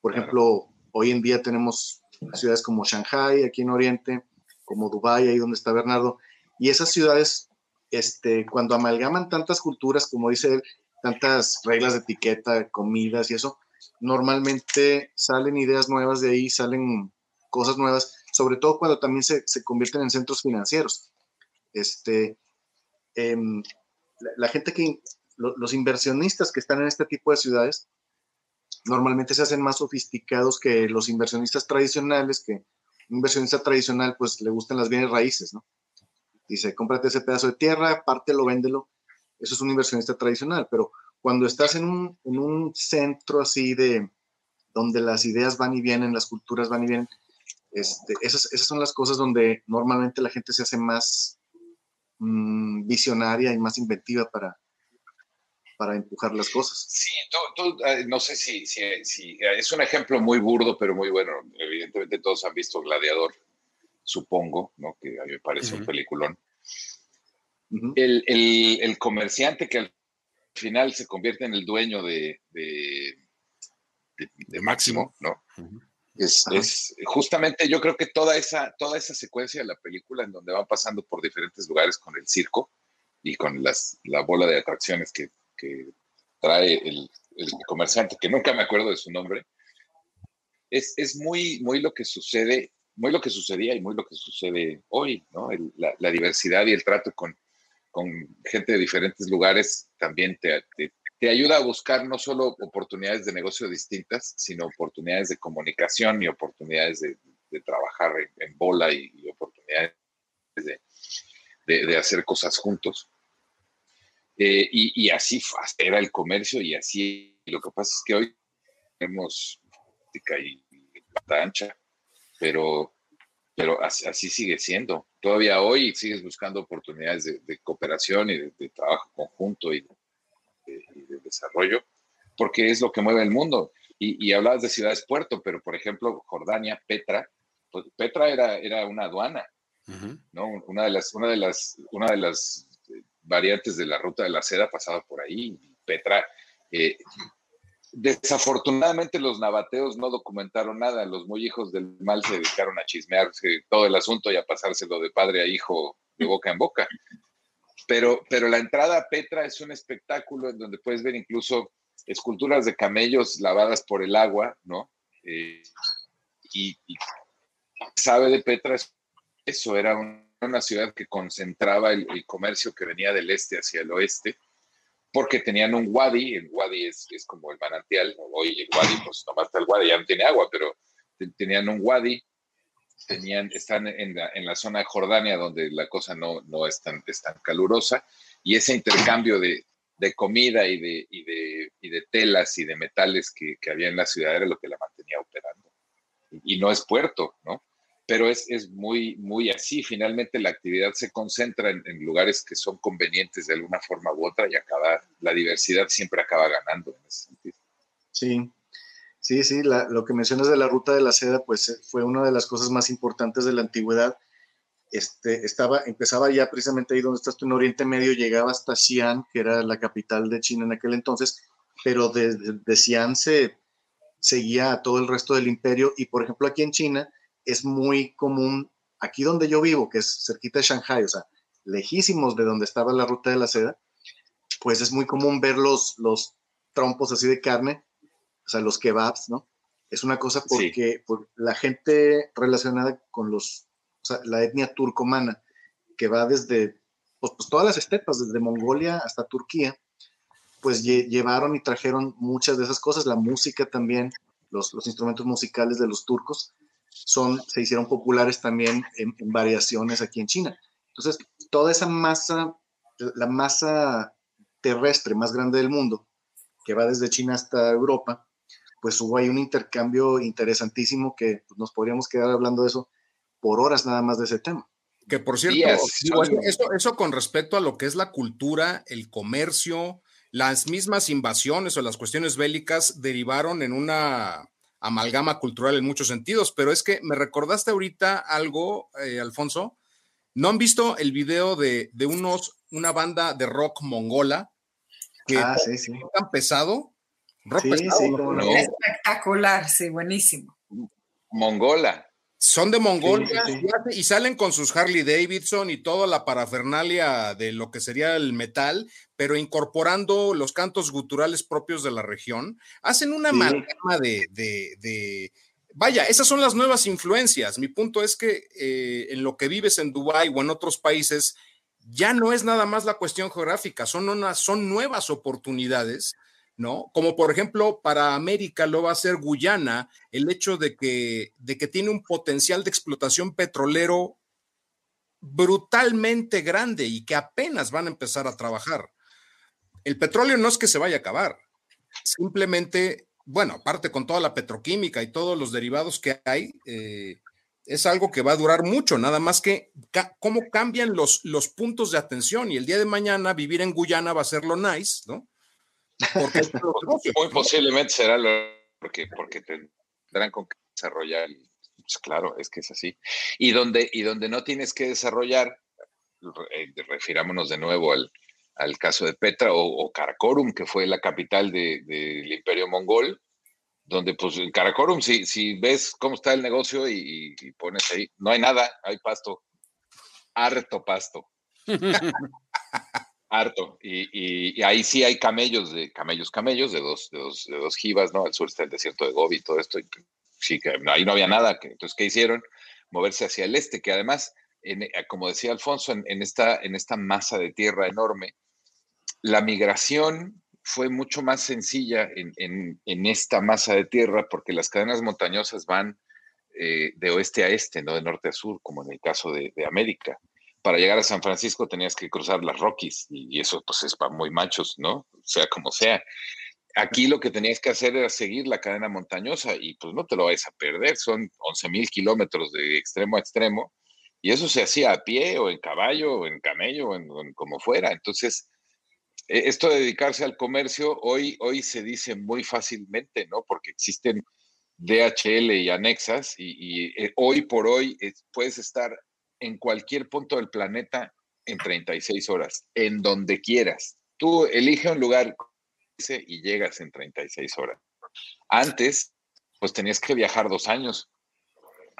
Por ejemplo, hoy en día tenemos ciudades como Shanghai, aquí en Oriente, como Dubái, ahí donde está Bernardo, y esas ciudades este, cuando amalgaman tantas culturas, como dice él, tantas reglas de etiqueta, comidas y eso, normalmente salen ideas nuevas de ahí, salen cosas nuevas, sobre todo cuando también se, convierten en centros financieros. Este, em, la, gente que, los inversionistas que están en este tipo de ciudades, normalmente se hacen más sofisticados que los inversionistas tradicionales, que un inversionista tradicional pues le gustan las bienes raíces, ¿no? dice, cómprate ese pedazo de tierra, pártelo, véndelo. Eso es un inversionista tradicional, pero cuando estás en un, en un centro así de donde las ideas van y vienen, las culturas van y vienen, este, esas, esas son las cosas donde normalmente la gente se hace más mm, visionaria y más inventiva para, para empujar las cosas. Sí, eh, no sé si, si, si, es un ejemplo muy burdo, pero muy bueno. Evidentemente todos han visto Gladiador supongo, ¿no? que a mí me parece un peliculón. el, comerciante que al final se convierte en el dueño de, de, Máximo, ¿no? Es, justamente yo creo que toda esa, toda esa secuencia de la película en donde van pasando por diferentes lugares con el circo y con las, la bola de atracciones que, trae el, comerciante, que nunca me acuerdo de su nombre, es, es muy, muy lo que sucede muy lo que sucedía y muy lo que sucede hoy, ¿no? la, diversidad y el trato con, con, gente de diferentes lugares también te, te, ayuda a buscar no solo oportunidades de negocio distintas, sino oportunidades de comunicación y oportunidades de, de trabajar en, bola y, oportunidades de, de, hacer cosas juntos. Eh, y, y, así era el comercio y así lo que pasa es que hoy tenemos y, y ancha pero, pero así, sigue siendo. Todavía hoy sigues buscando oportunidades de, cooperación y de, trabajo conjunto y de, desarrollo porque es lo que mueve el mundo. Y, y hablabas de ciudades puerto, pero por ejemplo, Jordania, Petra, pues Petra era, era una aduana, ¿no? Una de las, una de las, una de las variantes de la ruta de la seda pasaba por ahí. Petra, eh, desafortunadamente los nabateos no documentaron nada, los muy hijos del mal se dedicaron a chismearse todo el asunto y a pasárselo de padre a hijo de boca en boca. Pero, pero la entrada a Petra es un espectáculo en donde puedes ver incluso esculturas de camellos lavadas por el agua, ¿no? Eh, y, sabe de Petra, eso era una ciudad que concentraba el, comercio que venía del este hacia el oeste, porque tenían un wadi, el wadi es, es como el manantial, hoy el wadi, pues nomás está el wadi, ya no tiene agua, pero tenían un wadi, tenían, están en la, en la, zona de Jordania donde la cosa no, no es, tan, es tan calurosa, y ese intercambio de, de comida y de, y de, y de, telas y de metales que, que, había en la ciudad era lo que la mantenía operando. Y, no es puerto, ¿no? Pero es, es, muy, muy así. Finalmente la actividad se concentra en, lugares que son convenientes de alguna forma u otra y acaba, la diversidad siempre acaba ganando en ese sentido. Sí, sí, sí. Lo que mencionas de la ruta de la seda, pues fue una de las cosas más importantes de la antigüedad este, estaba, empezaba ya precisamente ahí donde estás tú en Oriente Medio, llegaba hasta Xi'an, que era la capital de China en aquel entonces, pero desde de, Xi'an se seguía a todo el resto del imperio y por ejemplo aquí en China es muy común, aquí donde yo vivo, que es cerquita de Shanghai, o sea, lejísimos de donde estaba la ruta de la seda, pues es muy común ver los, los trompos así de carne, o sea, los kebabs, ¿no? Es una cosa porque por la gente relacionada con los o sea, la etnia turcomana, que va desde pues, pues, todas las estepas, desde Mongolia hasta Turquía, pues llevaron y trajeron muchas de esas cosas, la música también, los, los instrumentos musicales de los turcos, son, se hicieron populares también en, en, variaciones aquí en China. Entonces, toda esa masa, la masa terrestre más grande del mundo, que va desde China hasta Europa, pues hubo ahí un intercambio interesantísimo que pues, nos podríamos quedar hablando de eso por horas nada más de ese tema. Que por cierto, eso, con respecto a lo que es la cultura, el comercio, las mismas invasiones o las cuestiones bélicas derivaron en una amalgama cultural en muchos sentidos, pero es que me recordaste ahorita algo, eh, Alfonso. ¿No han visto el video de, unos, una banda de rock mongola que ah, sí, sí. tan pesado? Rock pesado, Espectacular, sí, buenísimo. Mongola. Son de Mongolia y salen con sus Harley Davidson y toda la parafernalia de lo que sería el metal, pero incorporando los cantos guturales propios de la región. Hacen una sí. de, Vaya, esas son las nuevas influencias. Mi punto es que eh, en lo que vives en Dubái o en otros países, ya no es nada más la cuestión geográfica, son, unas, son nuevas oportunidades ¿no? Como por ejemplo para América lo va a ser Guyana, el hecho de que, de que tiene un potencial de explotación petrolero brutalmente grande y que apenas van a empezar a trabajar. El petróleo no es que se vaya a acabar, simplemente, bueno, aparte con toda la petroquímica y todos los derivados que hay, eh, es algo que va a durar mucho, nada más que cómo cambian los, los puntos de atención y el día de mañana vivir en Guyana va a ser lo nice, ¿no? Porque muy posiblemente será lo porque, porque tendrán con qué desarrollar. Pues claro, es que es así. Y donde, y donde no tienes que desarrollar, eh, refirámonos de nuevo al, al caso de Petra o, o, Karakorum, que fue la capital del de, Imperio Mongol, donde pues en Karakorum, si, si ves cómo está el negocio y, y, pones ahí, no hay nada, hay pasto, harto pasto. Harto. Y, ahí sí hay camellos, de camellos, camellos, de dos, de dos, de dos jivas, ¿no? Al sur está el desierto de Gobi todo esto. Y sí, que ahí no había nada. Que, entonces, ¿qué hicieron? Moverse hacia el este, que además, en, eh, como decía Alfonso, en, esta, en esta masa de tierra enorme, la migración fue mucho más sencilla en, en, esta masa de tierra porque las cadenas montañosas van eh, de oeste a este, no de norte a sur, como en el caso de América para llegar a San Francisco tenías que cruzar las Rockies y, eso pues es para muy machos, ¿no? Sea como sea. Aquí lo que tenías que hacer era seguir la cadena montañosa y pues no te lo vais a perder, son 11 mil kilómetros de extremo a extremo y eso se hacía a pie o en caballo o en camello o en, como fuera. Entonces, e, esto de dedicarse al comercio hoy, hoy se dice muy fácilmente, ¿no? Porque existen DHL y anexas y, eh, hoy por hoy puedes estar en cualquier punto del planeta en 36 horas, en donde quieras. Tú elige un lugar y llegas en 36 horas. Antes, pues tenías que viajar dos años.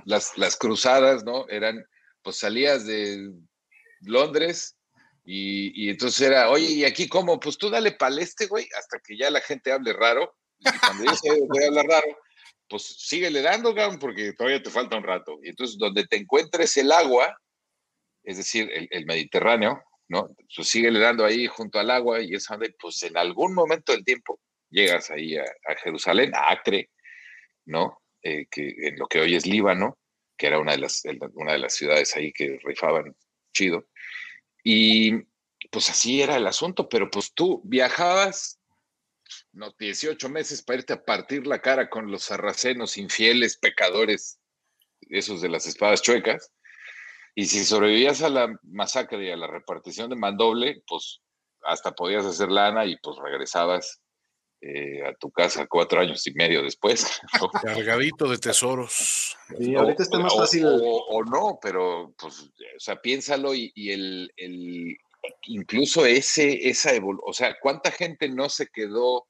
Las, las cruzadas, ¿no? Eran, pues salías de Londres y, entonces era, oye, ¿y aquí cómo? Pues tú dale paleste, güey, hasta que ya la gente hable raro. Y cuando se voy a raro, pues síguele dando, cabrón, porque todavía te falta un rato. Y entonces, donde te encuentres el agua, es decir, el, Mediterráneo, ¿no? Pues síguele dando ahí junto al agua y es donde, pues en algún momento del tiempo llegas ahí a, Jerusalén, a Acre, ¿no? Eh, que en lo que hoy es Líbano, que era una de las, una de las ciudades ahí que rifaban chido. Y pues así era el asunto, pero pues tú viajabas no, 18 meses para irte a partir la cara con los sarracenos infieles, pecadores, esos de las espadas chuecas. Y si sobrevivías a la masacre y a la repartición de mandoble, pues hasta podías hacer lana y pues regresabas eh, a tu casa cuatro años y medio después. Cargadito de tesoros. Sí, ahorita está más fácil. O, no, pero pues, o sea, piénsalo y, el, el, incluso ese, esa evolución, o sea, ¿cuánta gente no se quedó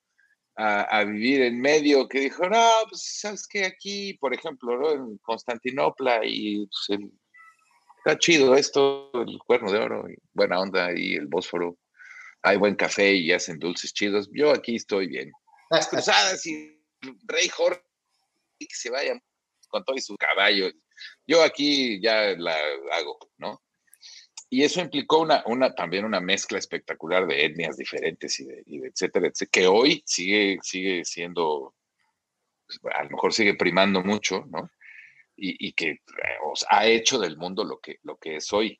a, vivir en medio que dijo, no, pues sabes que aquí, por ejemplo, ¿no? en Constantinopla y pues, está chido esto, el cuerno de oro, y buena onda y el Bósforo, hay buen café y hacen dulces chidos, yo aquí estoy bien. Las cruzadas y Rey Jorge que se vaya con todo y su caballo, yo aquí ya la hago, ¿no? Y eso implicó una, una, también una mezcla espectacular de etnias diferentes y de, etcétera, etcétera, que hoy sigue, sigue siendo, pues, a lo mejor sigue primando mucho, ¿no? Y, que ha hecho del mundo lo que, lo que es hoy.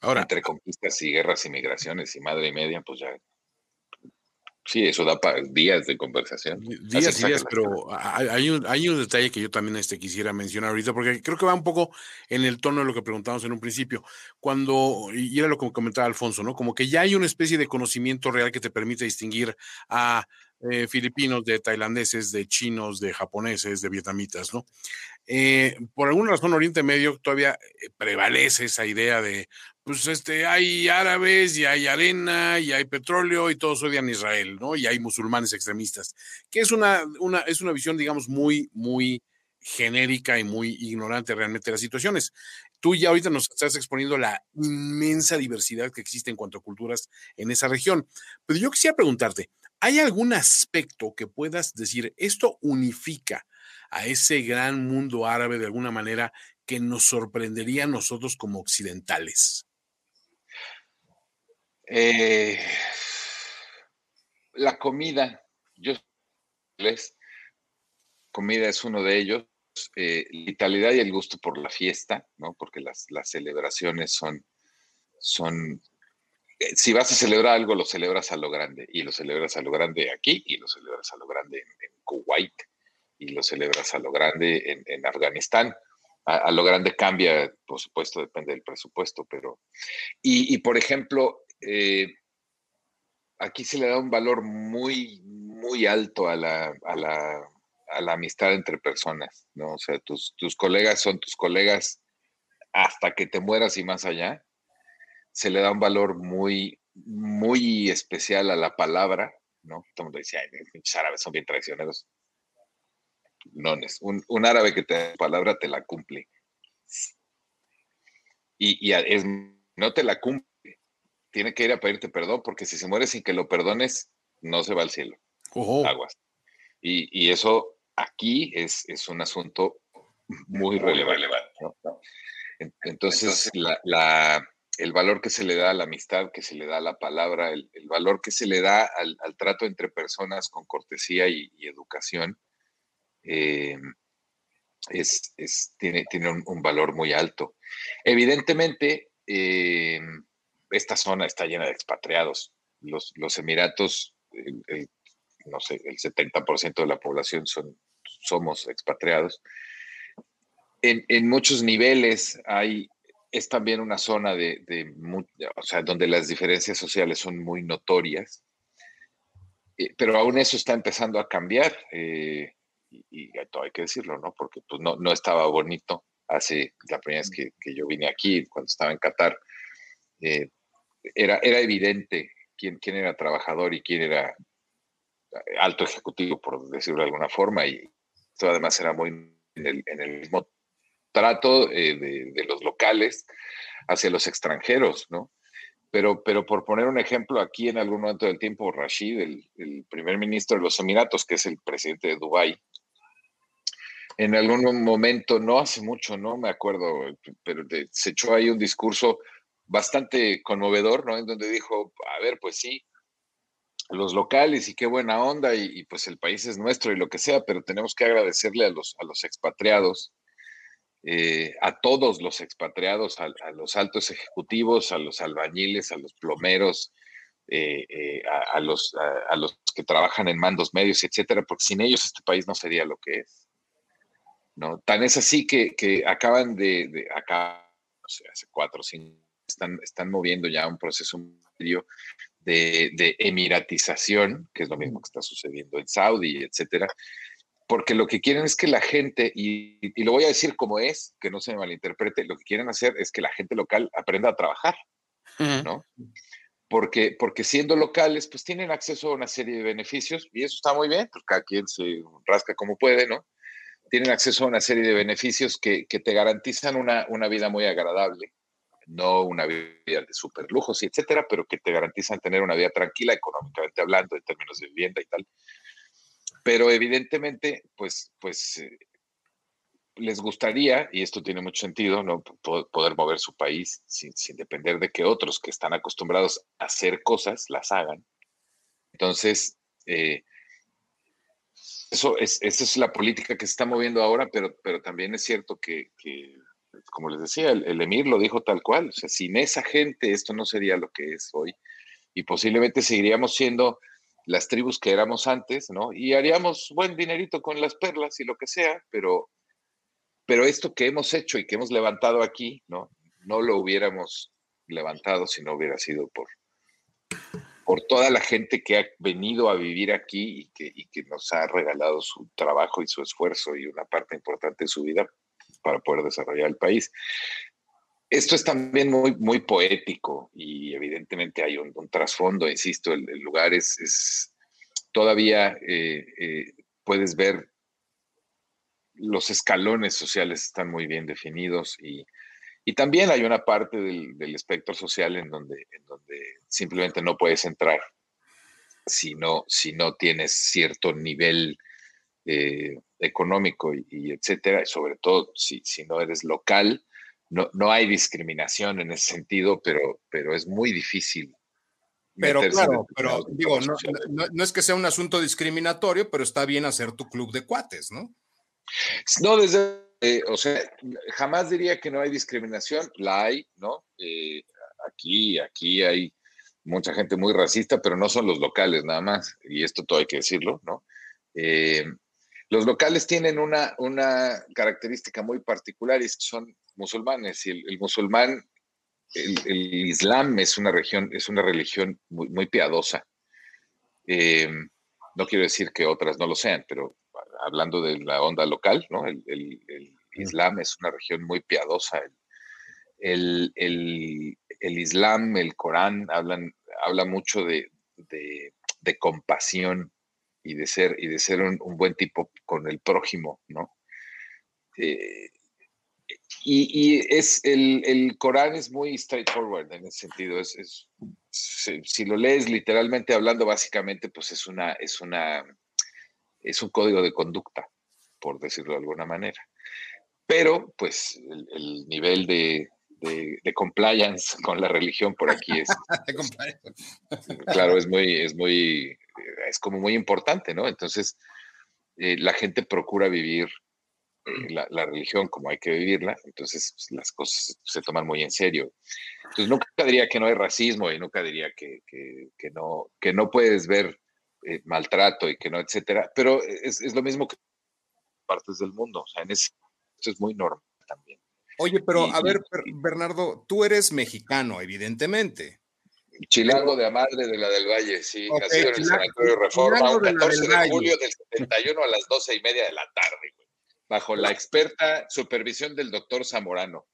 Ahora, entre conquistas y guerras y migraciones y madre y media, pues ya Sí, eso da para días de conversación. Días y días, pero hay un, hay un detalle que yo también este, quisiera mencionar ahorita, porque creo que va un poco en el tono de lo que preguntamos en un principio. Cuando, y era lo que comentaba Alfonso, ¿no? Como que ya hay una especie de conocimiento real que te permite distinguir a eh, filipinos, de tailandeses, de chinos, de japoneses, de vietnamitas, ¿no? Eh, por alguna razón, Oriente Medio todavía eh, prevalece esa idea de, pues, este, hay árabes y hay arena y hay petróleo y todos odian Israel, ¿no? Y hay musulmanes extremistas, que es una, una, es una visión, digamos, muy, muy genérica y muy ignorante realmente de las situaciones. Tú ya ahorita nos estás exponiendo la inmensa diversidad que existe en cuanto a culturas en esa región. Pero yo quisiera preguntarte, ¿Hay algún aspecto que puedas decir, esto unifica a ese gran mundo árabe de alguna manera que nos sorprendería a nosotros como occidentales? Eh, la comida, yo les, comida es uno de ellos, eh, la vitalidad y el gusto por la fiesta, ¿no? Porque las, las celebraciones son, son eh, si vas a celebrar algo, lo celebras a lo grande, y lo celebras a lo grande aquí, y lo celebras a lo grande en, Kuwait, y lo celebras a lo grande en, Afganistán. A, lo grande cambia, por supuesto, depende del presupuesto, pero... Y, por ejemplo, eh, aquí se le da un valor muy, muy alto a la, a la, a la amistad entre personas, ¿no? O sea, tus, tus colegas son tus colegas hasta que te mueras y más allá se le da un valor muy, muy especial a la palabra, ¿no? Todo el mundo dice, ay, los árabes son bien traicioneros. No, un, un árabe que te da palabra te la cumple. Y, es, no te la cumple. Tiene que ir a pedirte perdón, porque si se muere sin que lo perdones, no se va al cielo. Aguas. Y, eso aquí es, es un asunto muy, relevante. Entonces, la el valor que se le da a la amistad, que se le da a la palabra, el, valor que se le da al, trato entre personas con cortesía y, educación, eh, es, tiene, tiene un, valor muy alto. Evidentemente, eh, esta zona está llena de expatriados. Los, los Emiratos, no sé, el 70% de la población son, somos expatriados. En, en muchos niveles hay es también una zona de, o sea, donde las diferencias sociales son muy notorias, eh, pero aún eso está empezando a cambiar, eh, y, todo hay que decirlo, ¿no? Porque pues, no, no estaba bonito hace la primera vez que, yo vine aquí, cuando estaba en Qatar, eh, era, era evidente quién, quién era trabajador y quién era alto ejecutivo, por decirlo de alguna forma, y esto además era muy en el, mismo trato eh, de, los locales hacia los extranjeros, ¿no? Pero, pero por poner un ejemplo, aquí en algún momento del tiempo, Rashid, el, primer ministro de los Emiratos, que es el presidente de Dubái, en algún momento, no hace mucho, no me acuerdo, pero se echó ahí un discurso bastante conmovedor, ¿no? En donde dijo, a ver, pues sí, los locales y qué buena onda y, pues el país es nuestro y lo que sea, pero tenemos que agradecerle a los, a los expatriados eh, a todos los expatriados, a, los altos ejecutivos, a los albañiles, a los plomeros, eh, eh, a, los, a, los que trabajan en mandos medios, etcétera, porque sin ellos este país no sería lo que es. ¿no? Tan es así que, acaban de, acá, no sé, hace cuatro o cinco, están, están moviendo ya un proceso medio de, de, emiratización, que es lo mismo que está sucediendo en Saudi, etcétera, porque lo que quieren es que la gente, y, lo voy a decir como es, que no se me malinterprete, lo que quieren hacer es que la gente local aprenda a trabajar, ¿no? Porque, porque siendo locales, pues tienen acceso a una serie de beneficios, y eso está muy bien, pues cada quien se rasca como puede, ¿no? Tienen acceso a una serie de beneficios que, te garantizan una, una vida muy agradable, no una vida de super lujos y etcétera, pero que te garantizan tener una vida tranquila económicamente hablando, en términos de vivienda y tal. Pero evidentemente, pues, pues eh, les gustaría, y esto tiene mucho sentido, ¿no? poder mover su país sin, depender de que otros que están acostumbrados a hacer cosas las hagan. Entonces, eh, eso es, esa es la política que se está moviendo ahora, pero, pero también es cierto que, como les decía, el, Emir lo dijo tal cual, o sea, sin esa gente esto no sería lo que es hoy y posiblemente seguiríamos siendo las tribus que éramos antes, ¿no? Y haríamos buen dinerito con las perlas y lo que sea, pero, pero esto que hemos hecho y que hemos levantado aquí, ¿no? No lo hubiéramos levantado si no hubiera sido por, por toda la gente que ha venido a vivir aquí y que, y que nos ha regalado su trabajo y su esfuerzo y una parte importante de su vida para poder desarrollar el país. Esto es también muy, poético y evidentemente hay un, trasfondo, insisto, el, lugar es, todavía eh, eh, puedes ver los escalones sociales están muy bien definidos y, también hay una parte del, espectro social en donde, en donde simplemente no puedes entrar si no, si no tienes cierto nivel eh, económico y, etcétera, sobre todo si, si no eres local no, no hay discriminación en ese sentido, pero, pero es muy difícil. Pero claro, pero digo, no, es que sea un asunto discriminatorio, pero está bien hacer tu club de cuates, ¿no? No, desde, eh, o sea, jamás diría que no hay discriminación, la hay, ¿no? Eh, aquí, aquí hay mucha gente muy racista, pero no son los locales nada más, y esto todo hay que decirlo, ¿no? Eh, los locales tienen una, una característica muy particular y es que son musulmanes y el, musulmán, el, Islam es una, región, es una religión muy, muy piadosa. Eh, no quiero decir que otras no lo sean, pero hablando de la onda local, ¿no? el, Islam es una región muy piadosa. El, Islam, el Corán, hablan, habla mucho de, de, compasión y de ser, y de ser un, buen tipo con el prójimo, ¿no? Eh, y, es el, Corán es muy straightforward en ese sentido. Es, si, lo lees literalmente hablando, básicamente, pues es una, es una, es un código de conducta, por decirlo de alguna manera. Pero, pues, el, nivel de, de, compliance con la religión por aquí es, claro, es muy, es muy, es como muy importante, ¿no? Entonces, eh, la gente procura vivir la, religión como hay que vivirla, entonces pues, las cosas se toman muy en serio. Entonces nunca diría que no hay racismo y nunca diría que, que, no, que no puedes ver eh, maltrato y que no, etcétera, pero es, es, lo mismo que partes del mundo, o sea, en ese, eso es muy normal también. Oye, pero a ver, Bernardo, tú eres mexicano, evidentemente. Chilango de Amadre de la del Valle, sí, nacido en el Sanatorio Reforma, un 14 de, julio del 71 a las 12 y media de la tarde, bajo la experta supervisión del doctor Zamorano.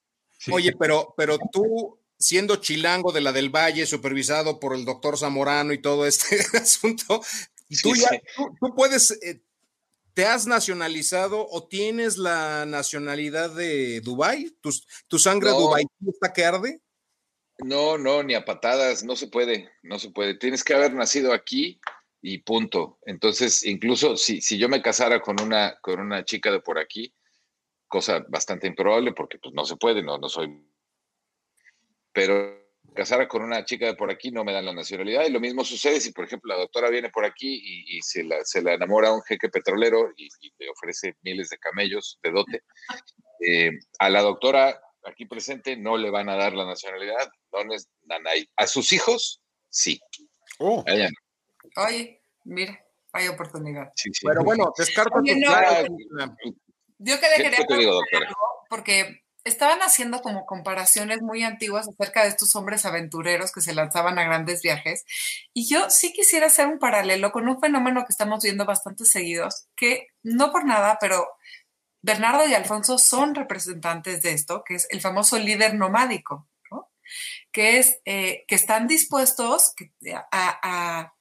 Oye, pero, pero tú, siendo chilango de la del Valle, supervisado por el doctor Zamorano y todo este asunto, tú, ya, tú, puedes, eh, ¿te has nacionalizado o tienes la nacionalidad de Dubái? ¿Tu, tu sangre no. está que arde? No, no, ni a patadas, no se puede, no se puede. Tienes que haber nacido aquí y punto. Entonces, incluso si, si yo me casara con una, con una chica de por aquí, cosa bastante improbable porque pues no se puede, no, no soy. Pero casara con una chica de por aquí no me dan la nacionalidad y lo mismo sucede si, por ejemplo, la doctora viene por aquí y, se, la, se, la, enamora a un jeque petrolero y, le ofrece miles de camellos de dote. Eh, a la doctora aquí presente no le van a dar la nacionalidad, no es Nanay. A sus hijos, sí. Oh. Oye, mira, hay oportunidad. Pero bueno, descarta tu Yo que quería porque estaban haciendo como comparaciones muy antiguas acerca de estos hombres aventureros que se lanzaban a grandes viajes. Y yo sí quisiera hacer un paralelo con un fenómeno que estamos viendo bastante seguidos, que no por nada, pero Bernardo y Alfonso son representantes de esto, que es el famoso líder nomádico, ¿no? que es eh, que están dispuestos a,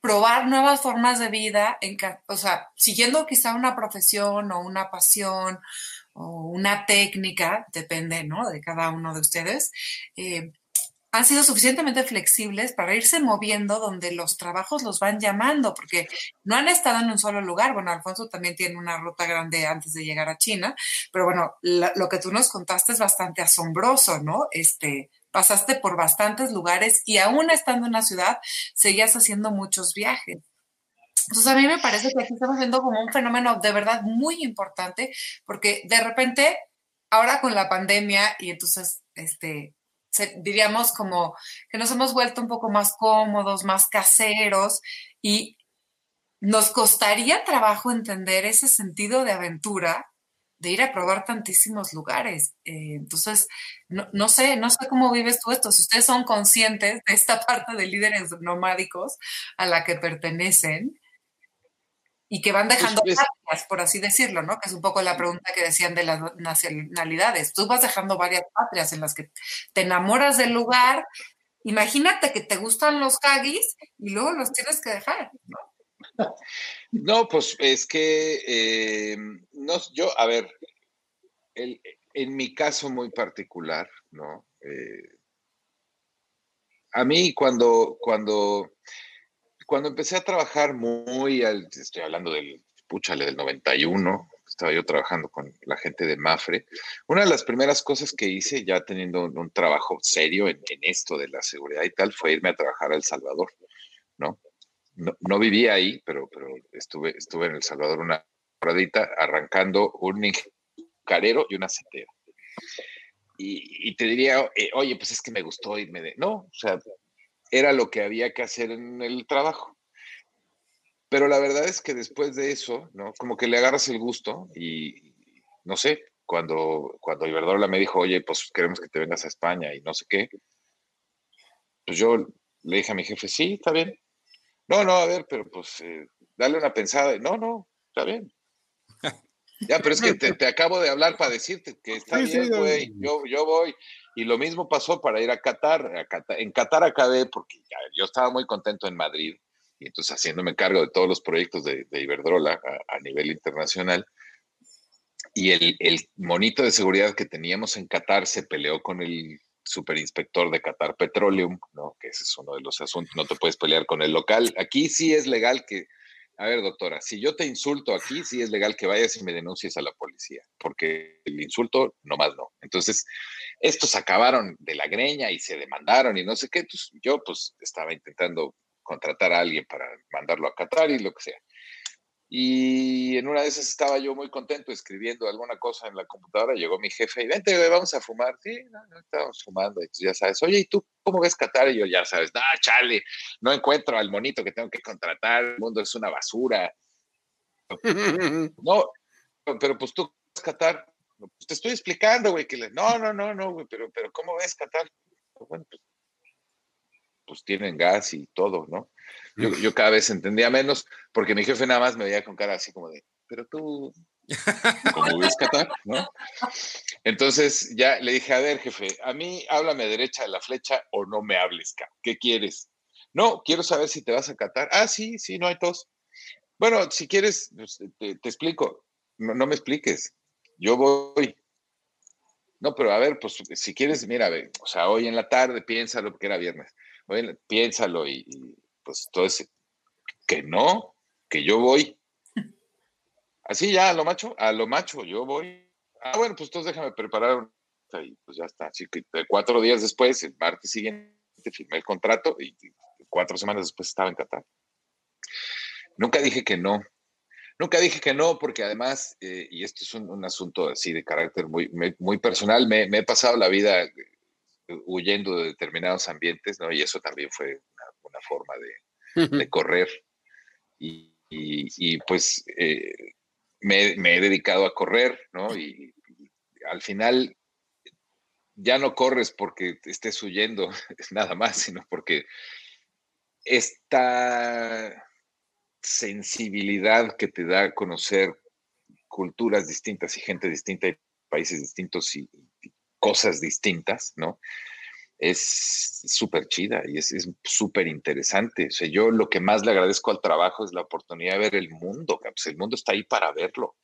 probar nuevas formas de vida, en, o sea, siguiendo quizá una profesión o una pasión o una técnica, depende ¿no? de cada uno de ustedes, eh, han sido suficientemente flexibles para irse moviendo donde los trabajos los van llamando, porque no han estado en un solo lugar. Bueno, Alfonso también tiene una ruta grande antes de llegar a China, pero bueno, lo que tú nos contaste es bastante asombroso, ¿no? Este, pasaste por bastantes lugares y aún estando en la ciudad, seguías haciendo muchos viajes. Entonces a mí me parece que aquí estamos viendo como un fenómeno de verdad muy importante, porque de repente, ahora con la pandemia y entonces, este, diríamos como que nos hemos vuelto un poco más cómodos, más caseros y nos costaría trabajo entender ese sentido de aventura de ir a probar tantísimos lugares. Eh, entonces, no, no, sé, no sé cómo vives tú esto, si ustedes son conscientes de esta parte de líderes nomádicos a la que pertenecen y que van dejando pues patrias, por así decirlo, ¿no? Que es un poco la pregunta que decían de las nacionalidades. Tú vas dejando varias patrias en las que te enamoras del lugar. Imagínate que te gustan los haggis y luego los tienes que dejar, ¿no? No, pues es que eh, no, yo, a ver, en mi caso muy particular, ¿no? Eh, a mí cuando, cuando cuando empecé a trabajar muy, al, estoy hablando del, puchale, del 91, estaba yo trabajando con la gente de Mafre, una de las primeras cosas que hice ya teniendo un, trabajo serio en, esto de la seguridad y tal fue irme a trabajar a El Salvador, ¿no? No, vivía ahí, pero, pero estuve, estuve en El Salvador una horadita arrancando un carero y una setera. Y, te diría, eh, oye, pues es que me gustó irme de... No, o sea, era lo que había que hacer en el trabajo. Pero la verdad es que después de eso, ¿no? Como que le agarras el gusto y, no sé, cuando, cuando Iberdrola me dijo, oye, pues queremos que te vengas a España y no sé qué, pues yo le dije a mi jefe, sí, está bien. No, no, a ver, pero pues eh, dale una pensada. No, no, está bien. Ya, pero es que te, acabo de hablar para decirte que está bien, güey. Yo, yo voy. Y lo mismo pasó para ir a Qatar. en Qatar acabé porque yo estaba muy contento en Madrid y entonces haciéndome cargo de todos los proyectos de, Iberdrola a, nivel internacional. Y el, el, monito de seguridad que teníamos en Qatar se peleó con el superinspector de Qatar Petroleum, ¿no? que ese es uno de los asuntos, no te puedes pelear con el local. Aquí sí es legal que a ver, doctora, si yo te insulto aquí, sí es legal que vayas y me denuncies a la policía, porque el insulto nomás no. Entonces, estos acabaron de la greña y se demandaron y no sé qué. Entonces, yo pues estaba intentando contratar a alguien para mandarlo a Qatar y lo que sea. Y en una de esas estaba yo muy contento escribiendo alguna cosa en la computadora. Llegó mi jefe y vente, vamos a fumar. Sí, no, no estábamos fumando. Entonces ya sabes, oye, ¿y tú cómo ves Qatar? Y yo, ya sabes, no, chale, no encuentro al monito que tengo que contratar. El mundo es una basura. no, pero pues tú ves Qatar. Pues te estoy explicando, güey, que le, no, no, no, no, güey, pero, pero ¿cómo ves Qatar? Bueno, pues, pues, tienen gas y todo, ¿no? Yo, yo, cada vez entendía menos porque mi jefe nada más me veía con cara así como de, pero tú, ¿cómo ves Qatar? ¿no? Entonces ya le dije, a ver, jefe, a mí háblame derecha de la flecha o no me hables, ¿qué quieres? No, quiero saber si te vas a Qatar. Ah, sí, sí, no hay tos. Bueno, si quieres, pues, te, explico. No, me expliques. Yo voy. No, pero a ver, pues si quieres, mira, o sea, hoy en la tarde piénsalo, porque era viernes. Hoy piénsalo y, pues ese. Que no, que yo voy. Así ya, a lo macho, a lo macho, yo voy. Ah, bueno, pues entonces déjame preparar. Y pues ya está. Así que cuatro días después, el martes siguiente, firmé el contrato y cuatro semanas después estaba en Qatar. Nunca dije que no. Nunca dije que no, porque además, eh, y esto es un, asunto así de carácter muy, muy personal, me, he pasado la vida eh, huyendo de determinados ambientes, ¿no? Y eso también fue una, forma de, correr. Y, pues eh, me, he dedicado a correr, ¿no? Y, al final ya no corres porque estés huyendo, nada más, sino porque esta sensibilidad que te da a conocer culturas distintas y gente distinta y países distintos y, cosas distintas, ¿no? Es súper chida y es súper interesante. O sea, yo lo que más le agradezco al trabajo es la oportunidad de ver el mundo. Pues el mundo está ahí para verlo,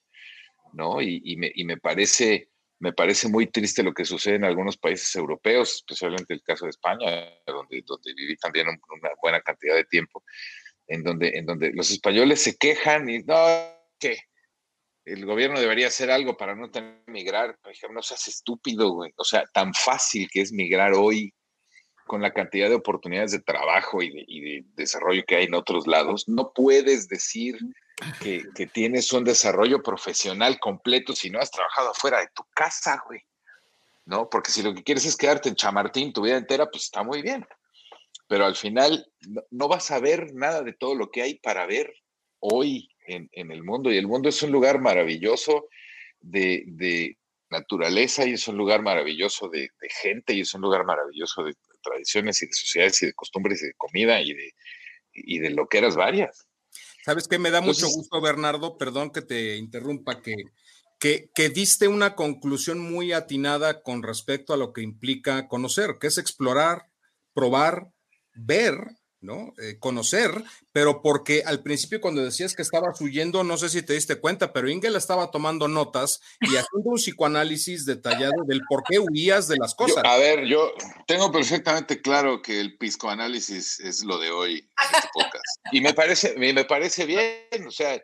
¿no? Y, me, y me, parece, me parece muy triste lo que sucede en algunos países europeos, especialmente el caso de España, donde, donde viví también una buena cantidad de tiempo, en donde, en donde los españoles se quejan y no, que el gobierno debería hacer algo para no tener que migrar. No seas estúpido, güey. O sea, tan fácil que es migrar hoy con la cantidad de oportunidades de trabajo y de, desarrollo que hay en otros lados. No puedes decir que, que, tienes un desarrollo profesional completo si no has trabajado afuera de tu casa, güey. ¿No? Porque si lo que quieres es quedarte en Chamartín tu vida entera, pues está muy bien pero al final no, vas a ver nada de todo lo que hay para ver hoy en, el mundo. Y el mundo es un lugar maravilloso de, naturaleza y es un lugar maravilloso de, gente y es un lugar maravilloso de, tradiciones y de sociedades y de costumbres y de comida y de, y de lo que eras varias. ¿Sabes qué? Me da mucho gusto, Bernardo, perdón que te interrumpa, que, que, que, diste una conclusión muy atinada con respecto a lo que implica conocer, que es explorar, probar, ver, ¿no? Eh, conocer, pero porque al principio cuando decías que estabas huyendo, no sé si te diste cuenta, pero Ingel estaba tomando notas y haciendo un psicoanálisis detallado del por qué huías de las cosas. a ver, yo tengo perfectamente claro que el psicoanálisis es lo de hoy este Y me parece, me, parece bien, o sea,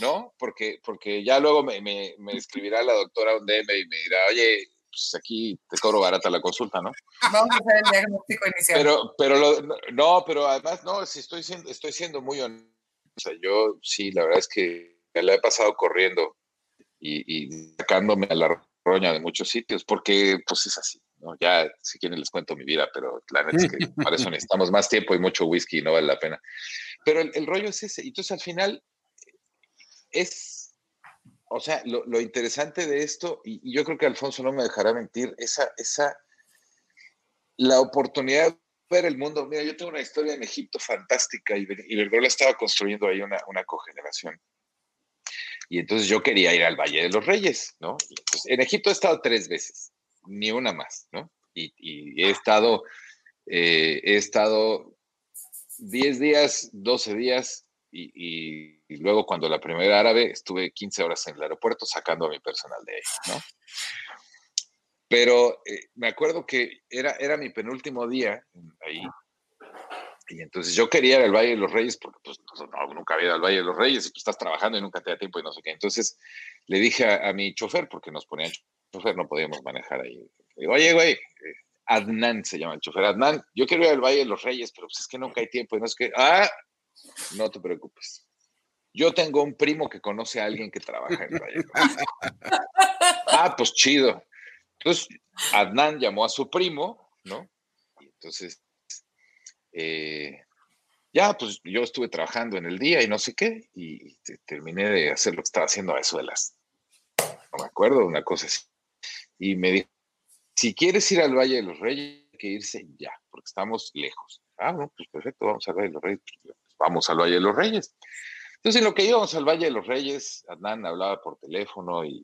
¿no? Porque, porque ya luego me, me, me escribirá la doctora un DM y me dirá, oye, pues aquí te cobro barata la consulta, ¿no? Vamos a hacer el diagnóstico inicial. Pero, pero no, pero además, no, si estoy siendo, estoy siendo muy honesto. O sea, yo sí, la verdad es que me la he pasado corriendo y, sacándome a la roña de muchos sitios, porque pues es así, ¿no? Ya, si quieren les cuento mi vida, pero la neta es que para eso necesitamos más tiempo y mucho whisky y no vale la pena. Pero el, el rollo es ese. Entonces, al final, es o sea, lo, interesante de esto, y, yo creo que Alfonso no me dejará mentir, esa, esa, la oportunidad de ver el mundo. Mira, yo tengo una historia en Egipto fantástica y, y la estaba construyendo ahí una, una cogeneración. Y entonces yo quería ir al Valle de los Reyes, ¿no? en Egipto he estado tres veces, ni una más, ¿no? Y, he estado, eh, he estado 10 días, 12 días y, luego cuando la primera árabe estuve 15 horas en el aeropuerto sacando a mi personal de ahí, ¿no? Pero eh, me acuerdo que era, era mi penúltimo día ahí. Y entonces yo quería ir al Valle de los Reyes porque pues, nunca había ido al Valle de los Reyes y pues estás trabajando y nunca te da tiempo y no sé qué. Entonces le dije a, mi chofer, porque nos ponían chofer, no podíamos manejar ahí. Digo, oye, güey, eh, Adnan se llama el chofer. Adnan, yo quiero ir al Valle de los Reyes, pero pues es que nunca hay tiempo y no es que, ah, no te preocupes. Yo tengo un primo que conoce a alguien que trabaja en Valle. ah, pues chido. Entonces, Adnan llamó a su primo, ¿no? Y entonces, eh, ya, pues yo estuve trabajando en el día y no sé qué, y terminé de hacer lo que estaba haciendo a eso no me acuerdo, una cosa así. Y me dijo, si quieres ir al Valle de los Reyes, hay que irse ya, porque estamos lejos. Ah, no, pues perfecto, vamos al Valle de los Reyes. Pues, vamos al Valle de los Reyes. Entonces, en lo que íbamos al Valle de los Reyes, Adnan hablaba por teléfono y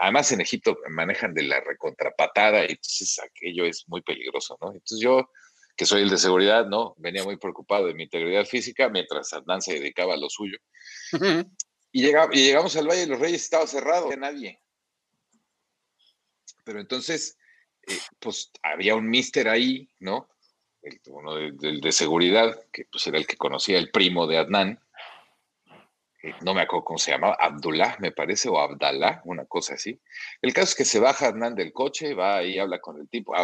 además en Egipto manejan de la recontrapatada y entonces aquello es muy peligroso, ¿no? Entonces yo, que soy el de seguridad, ¿no? Venía muy preocupado de mi integridad física mientras Adnan se dedicaba a lo suyo. y, llegamos, al Valle de los Reyes, estaba cerrado, no había nadie. Pero entonces, eh, pues había un mister ahí, ¿no? El, uno de, de, seguridad, que pues era el que conocía el primo de Adnan, no me acuerdo cómo se llamaba, Abdullah, me parece, o Abdallah, una cosa así. El caso es que se baja Hernán del coche, va y habla con el tipo,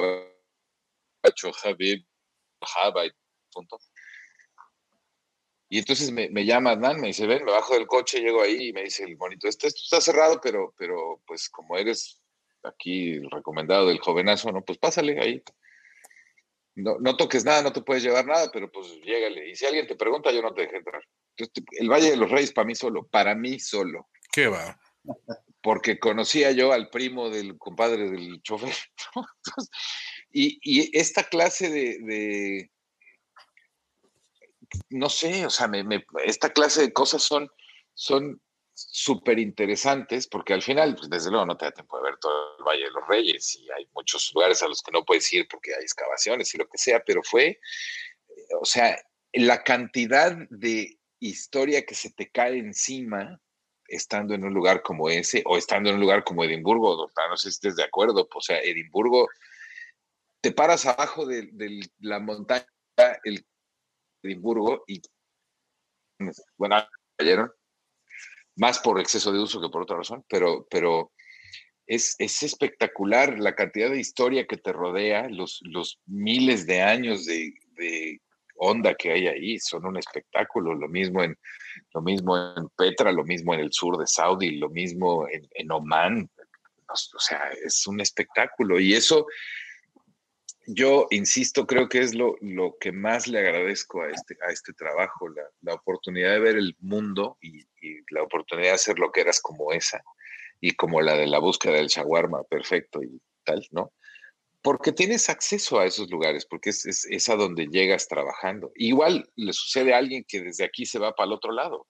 y entonces me, llama Hernán, me dice, ven, me bajo del coche, llego ahí y me dice el bonito, esto, está cerrado, pero, pero pues como eres aquí el recomendado del jovenazo, no, pues pásale ahí. No, no toques nada, no te puedes llevar nada, pero pues llégale. Y si alguien te pregunta, yo no te dejé entrar el Valle de los Reyes para mí solo, para mí solo. ¿Qué va? Porque conocía yo al primo del compadre del chofer. y, esta clase de, no sé, o sea, esta clase de cosas son son súper interesantes porque al final, pues desde luego no te da tiempo de ver todo el Valle de los Reyes y hay muchos lugares a los que no puedes ir porque hay excavaciones y lo que sea, pero fue, o sea, la cantidad de historia que se te cae encima estando en un lugar como ese o estando en un lugar como Edimburgo, no sé si estés de acuerdo, pues, o sea, Edimburgo, te paras abajo de, la montaña, Edimburgo, y bueno, cayeron, más por exceso de uso que por otra razón, pero, pero es, espectacular la cantidad de historia que te rodea, los, los miles de años de, de onda que hay ahí, son un espectáculo, lo mismo en, lo mismo en Petra, lo mismo en el sur de Saudi, lo mismo en, en Oman, o sea, es un espectáculo y eso yo insisto, creo que es lo, lo, que más le agradezco a este, a este trabajo, la, la oportunidad de ver el mundo y, la oportunidad de hacer lo que eras como esa y como la de la búsqueda del shawarma perfecto y tal, ¿no? porque tienes acceso a esos lugares, porque es, a donde llegas trabajando. Igual le sucede a alguien que desde aquí se va para el otro lado.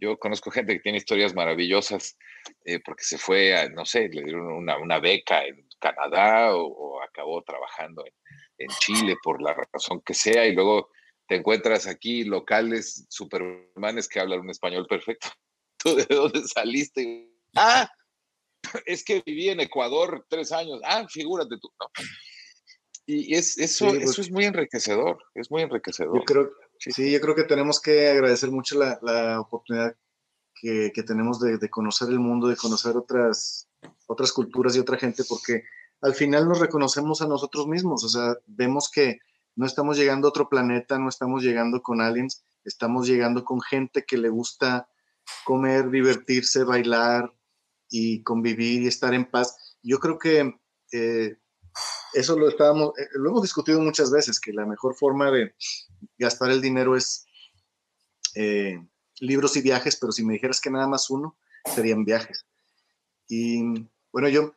Yo conozco gente que tiene historias maravillosas eh, porque se fue, a, no sé, le dieron una, beca en Canadá o, acabó trabajando en, en, Chile por la razón que sea y luego te encuentras aquí locales supermanes que hablan un español perfecto. ¿Tú de dónde saliste? Ah, es que viví en Ecuador tres años. Ah, figúrate tú, ¿no? Y es, eso, eso pues es muy enriquecedor, es muy enriquecedor. Yo creo, sí, yo creo que tenemos que agradecer mucho la, la oportunidad que, que tenemos de, de, conocer el mundo, de conocer otras, otras culturas y otra gente, porque al final nos reconocemos a nosotros mismos, o sea, vemos que no estamos llegando a otro planeta, no estamos llegando con aliens, estamos llegando con gente que le gusta comer, divertirse, bailar, y convivir y estar en paz. Yo creo que eh, eso lo estábamos, eh, lo hemos discutido muchas veces, que la mejor forma de gastar el dinero es eh, libros y viajes, pero si me dijeras que nada más uno, serían viajes. Y bueno, yo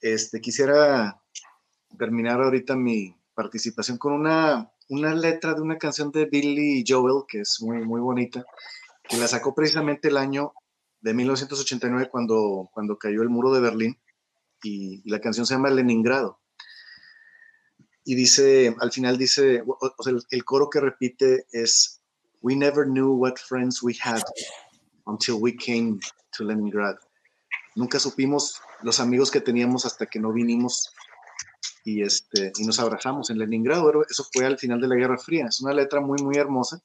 este, quisiera terminar ahorita mi participación con una, una letra de una canción de Billy Joel, que es muy, muy bonita, que la sacó precisamente el año de 1989 cuando, cuando cayó el muro de Berlín y, la canción se llama Leningrado. Y dice, al final dice, o, sea, el, coro que repite es, We never knew what friends we had until we came to Leningrad. Nunca supimos los amigos que teníamos hasta que no vinimos y, este, y nos abrazamos en Leningrado. Eso fue al final de la Guerra Fría. Es una letra muy, muy hermosa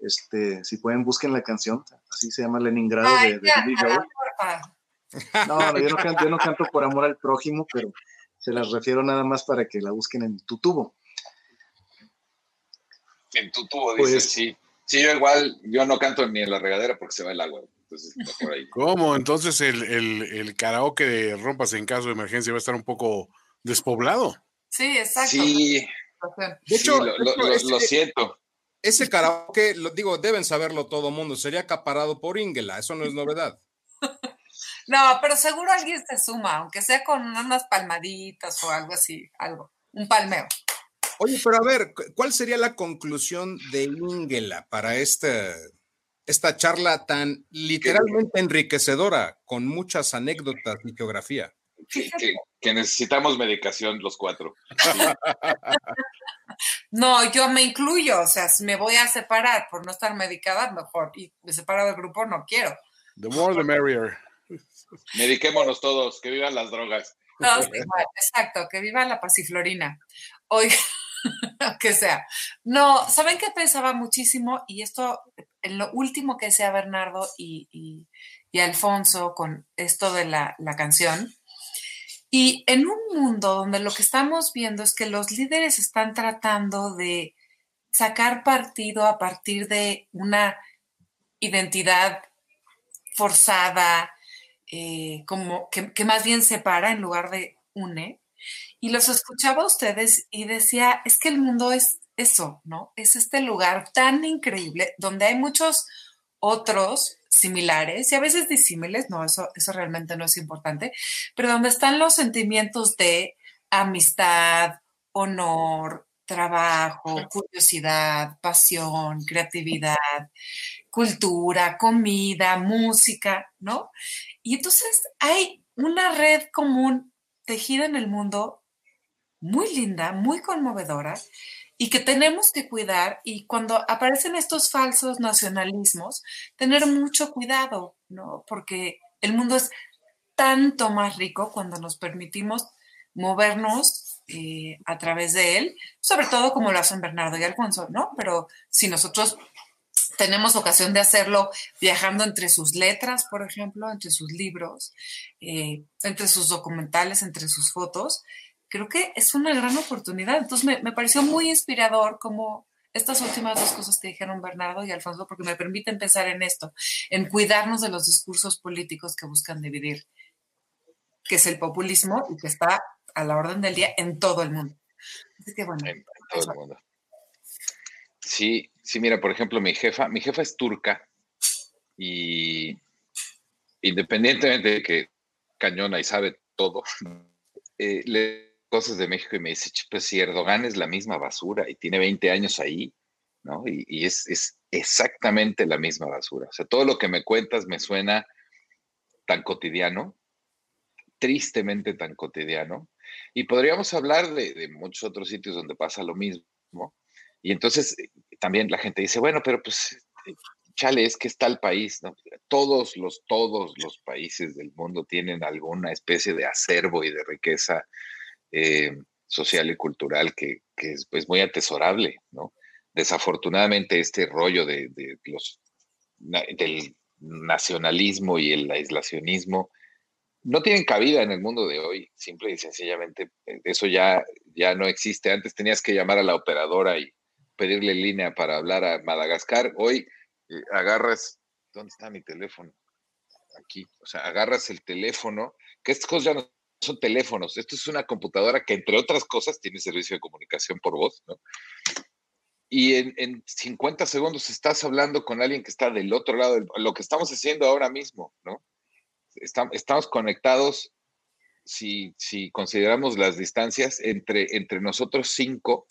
este, si pueden, busquen la canción, así se llama Leningrado de, de No, yo, no canto, por amor al prójimo, pero se las refiero nada más para que la busquen en tu tubo. En tu tubo, dice, pues sí. Sí, yo igual, yo no canto ni en la regadera porque se va el agua. Entonces, por ahí. ¿Cómo? Entonces el, el, el, karaoke de Rompas en caso de emergencia va a estar un poco despoblado. Sí, exacto. Sí. De hecho, lo siento ese karaoke, lo, digo, deben saberlo todo mundo, sería acaparado por Ingela, eso no es novedad. No, pero seguro alguien se suma, aunque sea con unas palmaditas o algo así, algo, un palmeo. Oye, pero a ver, ¿cuál sería la conclusión de Ingela para esta, esta charla tan literalmente enriquecedora, con muchas anécdotas y geografía? Que, necesitamos medicación los cuatro. no, yo me incluyo, o sea, si me voy a separar por no estar medicada, mejor. Y me separo del grupo, no quiero. The more the merrier. Mediquémonos todos, que vivan las drogas. exacto, que viva la pasiflorina. Oiga, que sea. No, ¿saben qué pensaba muchísimo? Y esto, en lo último que decía Bernardo y, Alfonso con esto de la, la canción, y en un mundo donde lo que estamos viendo es que los líderes están tratando de sacar partido a partir de una identidad forzada, eh, como que, más bien separa en lugar de une. Y los escuchaba a ustedes y decía, es que el mundo es eso, ¿no? Es este lugar tan increíble donde hay muchos otros similares y a veces disímiles, no, eso, eso realmente no es importante, pero donde están los sentimientos de amistad, honor, trabajo, curiosidad, pasión, creatividad, cultura, comida, música, ¿no? Y entonces hay una red común tejida en el mundo muy linda, muy conmovedora, y que tenemos que cuidar y cuando aparecen estos falsos nacionalismos, tener mucho cuidado, ¿no? Porque el mundo es tanto más rico cuando nos permitimos movernos eh, a través de él, sobre todo como lo hacen Bernardo y Alfonso, ¿no? Pero si nosotros tenemos ocasión de hacerlo viajando entre sus letras, por ejemplo, entre sus libros, eh, entre sus documentales, entre sus fotos, creo que es una gran oportunidad. Entonces me, pareció muy inspirador como estas últimas dos cosas que dijeron Bernardo y Alfonso, porque me permiten pensar en esto, en cuidarnos de los discursos políticos que buscan dividir, que es el populismo y que está a la orden del día en todo el mundo. Así que bueno. En, todo el mundo. Sí, sí, mira, por ejemplo, mi jefa, mi jefa es turca y independientemente de que cañona y sabe todo, eh, le cosas de México y me dice, pues si Erdogan es la misma basura y tiene 20 años ahí, ¿no? Y, es, es, exactamente la misma basura. O sea, todo lo que me cuentas me suena tan cotidiano, tristemente tan cotidiano. Y podríamos hablar de, de muchos otros sitios donde pasa lo mismo. Y entonces eh, también la gente dice, bueno, pero pues, eh, chale, es que está el país, ¿no? Todos los, todos los países del mundo tienen alguna especie de acervo y de riqueza eh, social y cultural que, es pues, muy atesorable, ¿no? Desafortunadamente este rollo de, los, del nacionalismo y el aislacionismo no tienen cabida en el mundo de hoy, simple y sencillamente eh, eso ya, ya no existe. Antes tenías que llamar a la operadora y pedirle línea para hablar a Madagascar. Hoy eh, agarras, ¿dónde está mi teléfono? Aquí, o sea, agarras el teléfono, que estas cosas ya no son teléfonos. Esto es una computadora que, entre otras cosas, tiene servicio de comunicación por voz, ¿no? Y en, 50 segundos estás hablando con alguien que está del otro lado, de lo que estamos haciendo ahora mismo, ¿no? estamos conectados, si, si, consideramos las distancias, entre, entre nosotros cinco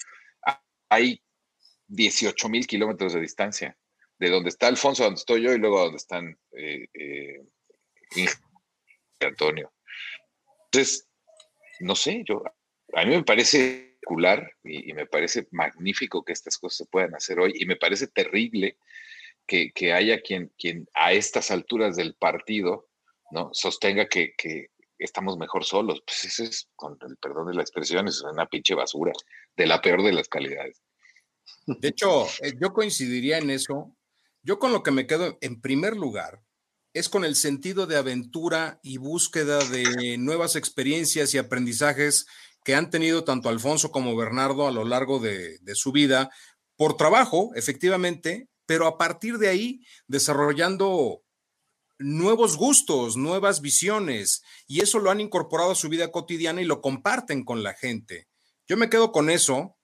hay 18 mil kilómetros de distancia, de donde está Alfonso, donde estoy yo, y luego donde están eh, eh, Antonio. Entonces, no sé, yo, a mí me parece particular y, me parece magnífico que estas cosas se puedan hacer hoy y me parece terrible que, haya quien, quien a estas alturas del partido no sostenga que, estamos mejor solos. Pues eso es, con el perdón de la expresión, es una pinche basura de la peor de las calidades. De hecho, eh, yo coincidiría en eso. Yo con lo que me quedo en primer lugar es con el sentido de aventura y búsqueda de nuevas experiencias y aprendizajes que han tenido tanto Alfonso como Bernardo a lo largo de, su vida, por trabajo, efectivamente, pero a partir de ahí desarrollando nuevos gustos, nuevas visiones, y eso lo han incorporado a su vida cotidiana y lo comparten con la gente. Yo me quedo con eso,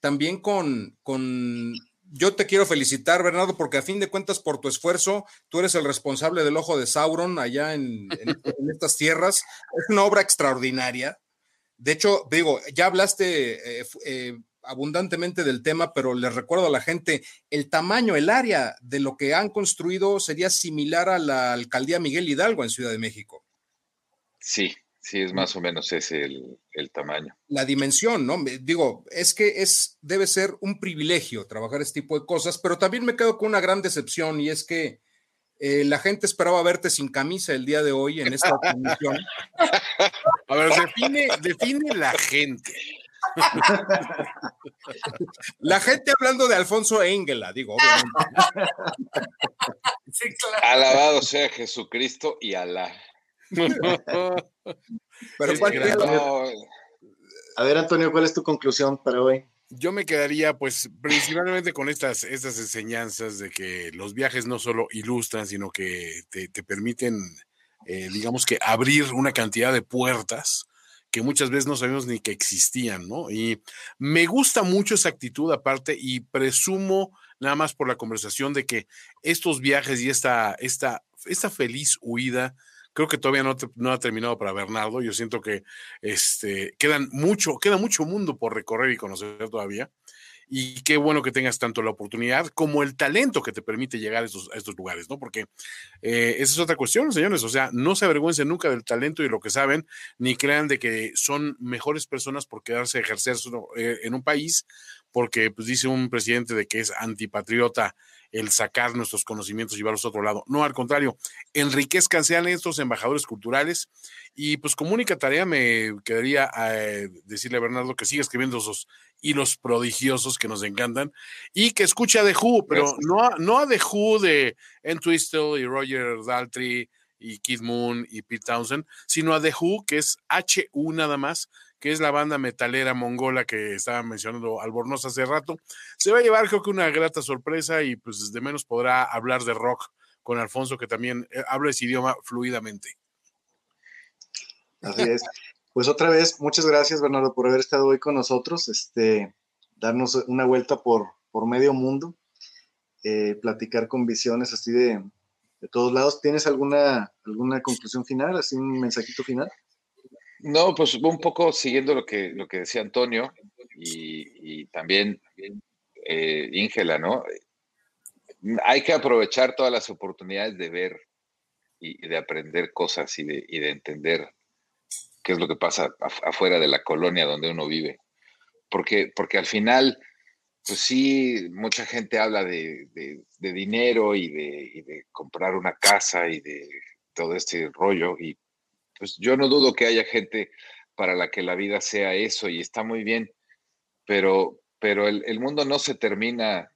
también con, con yo te quiero felicitar, Bernardo, porque a fin de cuentas, por tu esfuerzo, tú eres el responsable del ojo de Sauron allá en, estas tierras. Es una obra extraordinaria. De hecho, digo, ya hablaste eh, eh, abundantemente del tema, pero les recuerdo a la gente, el tamaño, el área de lo que han construido sería similar a la alcaldía Miguel Hidalgo en Ciudad de México. Sí, Sí, es más o menos ese el, tamaño. La dimensión, ¿no? Digo, es que es, debe ser un privilegio trabajar este tipo de cosas, pero también me quedo con una gran decepción y es que eh, la gente esperaba verte sin camisa el día de hoy en esta transmisión. A ver, define, define la gente. La gente hablando de Alfonso Engela, digo, obviamente. Alabado sea Jesucristo y Alá. Pero a ver, Antonio, ¿cuál es tu conclusión para hoy? Yo me quedaría, pues, principalmente con estas, estas enseñanzas de que los viajes no solo ilustran, sino que te, permiten, eh, digamos que abrir una cantidad de puertas que muchas veces no sabemos ni que existían, ¿no? Y me gusta mucho esa actitud aparte y presumo nada más por la conversación de que estos viajes y esta, esta, esta feliz huida Creo que todavía no, ha terminado para Bernardo. Yo siento que este, quedan mucho, queda mucho mundo por recorrer y conocer todavía. Y qué bueno que tengas tanto la oportunidad como el talento que te permite llegar a estos, lugares, ¿no? Porque eh, esa es otra cuestión, señores. O sea, no se avergüencen nunca del talento y lo que saben, ni crean de que son mejores personas por quedarse a ejercer eh, en un país, porque pues dice un presidente de que es antipatriota el sacar nuestros conocimientos y llevarlos a otro lado. No, al contrario, enriquezcan, sean estos embajadores culturales. Y pues como única tarea me quedaría eh, decirle a Bernardo que siga escribiendo esos hilos prodigiosos que nos encantan y que escuche a The Who, pero no a, no a The Who de Entwistle y Roger Daltrey y Keith Moon y Pete Townsend, sino a The Who, que es HU nada más, que es la banda metalera mongola que estaba mencionando Albornoz hace rato. Se va a llevar creo que una grata sorpresa y pues de menos podrá hablar de rock con Alfonso, que también eh, habla ese idioma fluidamente. Así es. Pues otra vez, muchas gracias Bernardo por haber estado hoy con nosotros, este, darnos una vuelta por, por medio mundo, eh, platicar con visiones así de, de todos lados. ¿Tienes alguna, alguna conclusión final, así un mensajito final? No, pues un poco siguiendo lo que, lo que decía Antonio y, también eh, Íngela, ¿no? Hay que aprovechar todas las oportunidades de ver y, de aprender cosas y de, de, entender qué es lo que pasa afuera de la colonia donde uno vive. Porque, porque al final, pues sí, mucha gente habla de, dinero y de, y de comprar una casa y de todo este rollo, y pues yo no dudo que haya gente para la que la vida sea eso y está muy bien, pero, pero el, mundo no se termina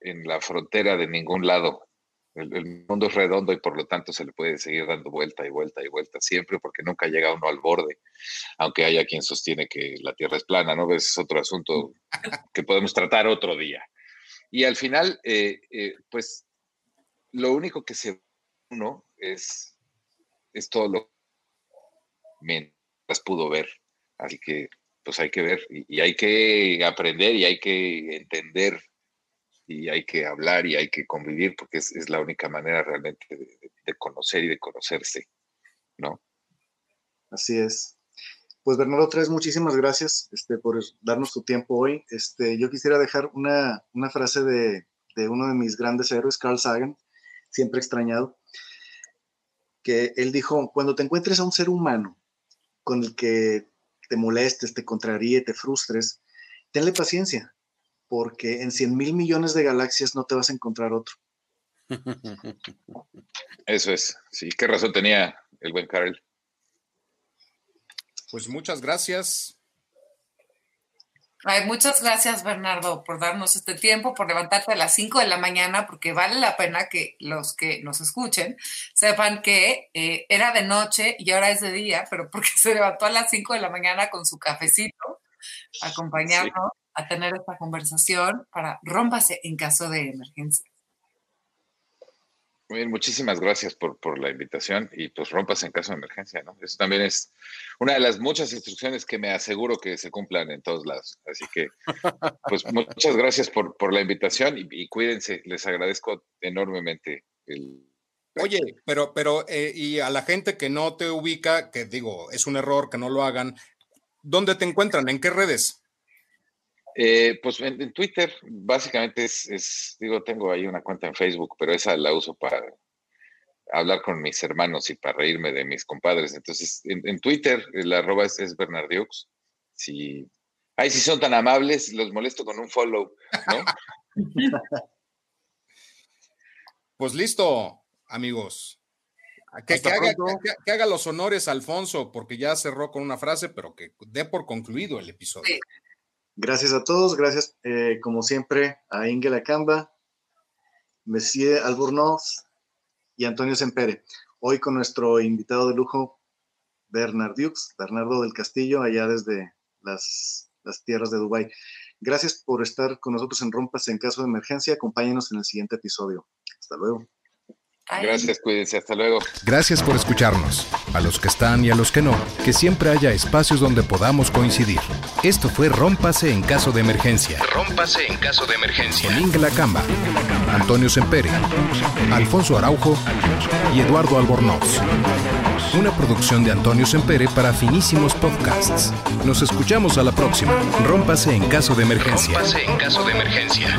en la frontera de ningún lado. El, mundo es redondo y por lo tanto se le puede seguir dando vuelta y vuelta y vuelta siempre porque nunca llega uno al borde, aunque haya quien sostiene que la Tierra es plana, ¿no? Es otro asunto que podemos tratar otro día. Y al final, eh, eh, pues lo único que se uno es, es todo lo mientras pudo ver. Así que pues hay que ver y, hay que aprender y hay que entender y hay que hablar y hay que convivir porque es, la única manera realmente de, conocer y de conocerse, ¿no? Así es. Pues Bernardo Tres, muchísimas gracias este, por darnos tu tiempo hoy. Este, yo quisiera dejar una, una frase de, de, uno de mis grandes héroes, Carl Sagan, siempre extrañado, que él dijo, cuando te encuentres a un ser humano con el que te molestes, te contraríe, te frustres, tenle paciencia, porque en 100 mil millones de galaxias no te vas a encontrar otro. Eso es, sí, qué razón tenía el buen Carl. Pues muchas gracias. Ay, muchas gracias, Bernardo, por darnos este tiempo, por levantarte a las 5 de la mañana, porque vale la pena que los que nos escuchen sepan que eh, era de noche y ahora es de día, pero porque se levantó a las 5 de la mañana con su cafecito, acompañarnos a tener esta conversación para rómpase en caso de emergencia. Muchísimas gracias por, por, la invitación y pues rompas en caso de emergencia, ¿no? Eso también es una de las muchas instrucciones que me aseguro que se cumplan en todos lados. Así que, pues muchas gracias por, por la invitación y, cuídense, les agradezco enormemente el... Oye, pero, pero, eh, y a la gente que no te ubica, que digo, es un error que no lo hagan, ¿dónde te encuentran? ¿En qué redes? Eh, pues en, Twitter, básicamente es, digo, tengo ahí una cuenta en Facebook, pero esa la uso para hablar con mis hermanos y para reírme de mis compadres. Entonces, en, Twitter, la arroba es, es Bernardiux. Si, ay, si son tan amables, los molesto con un follow, ¿no? pues listo, amigos. Que, haga, los honores Alfonso, porque ya cerró con una frase, pero que dé por concluido el episodio. Gracias a todos, gracias eh, como siempre a Ingela Camba, Messier Albornoz y Antonio Sempere. Hoy con nuestro invitado de lujo, Bernard Dukes, Bernardo del Castillo, allá desde las, las tierras de Dubái. Gracias por estar con nosotros en Rompas en caso de emergencia. Acompáñenos en el siguiente episodio. Hasta luego. Gracias, cuídense, hasta luego. Gracias por escucharnos. A los que están y a los que no, que siempre haya espacios donde podamos coincidir. Esto fue Rómpase en caso de emergencia. Rómpase en caso de emergencia. Con Inge Camba, Antonio Sempere, Alfonso Araujo y Eduardo Albornoz. Una producción de Antonio Sempere para finísimos podcasts. Nos escuchamos a la próxima. Rómpase en caso de emergencia. Rómpase en caso de emergencia.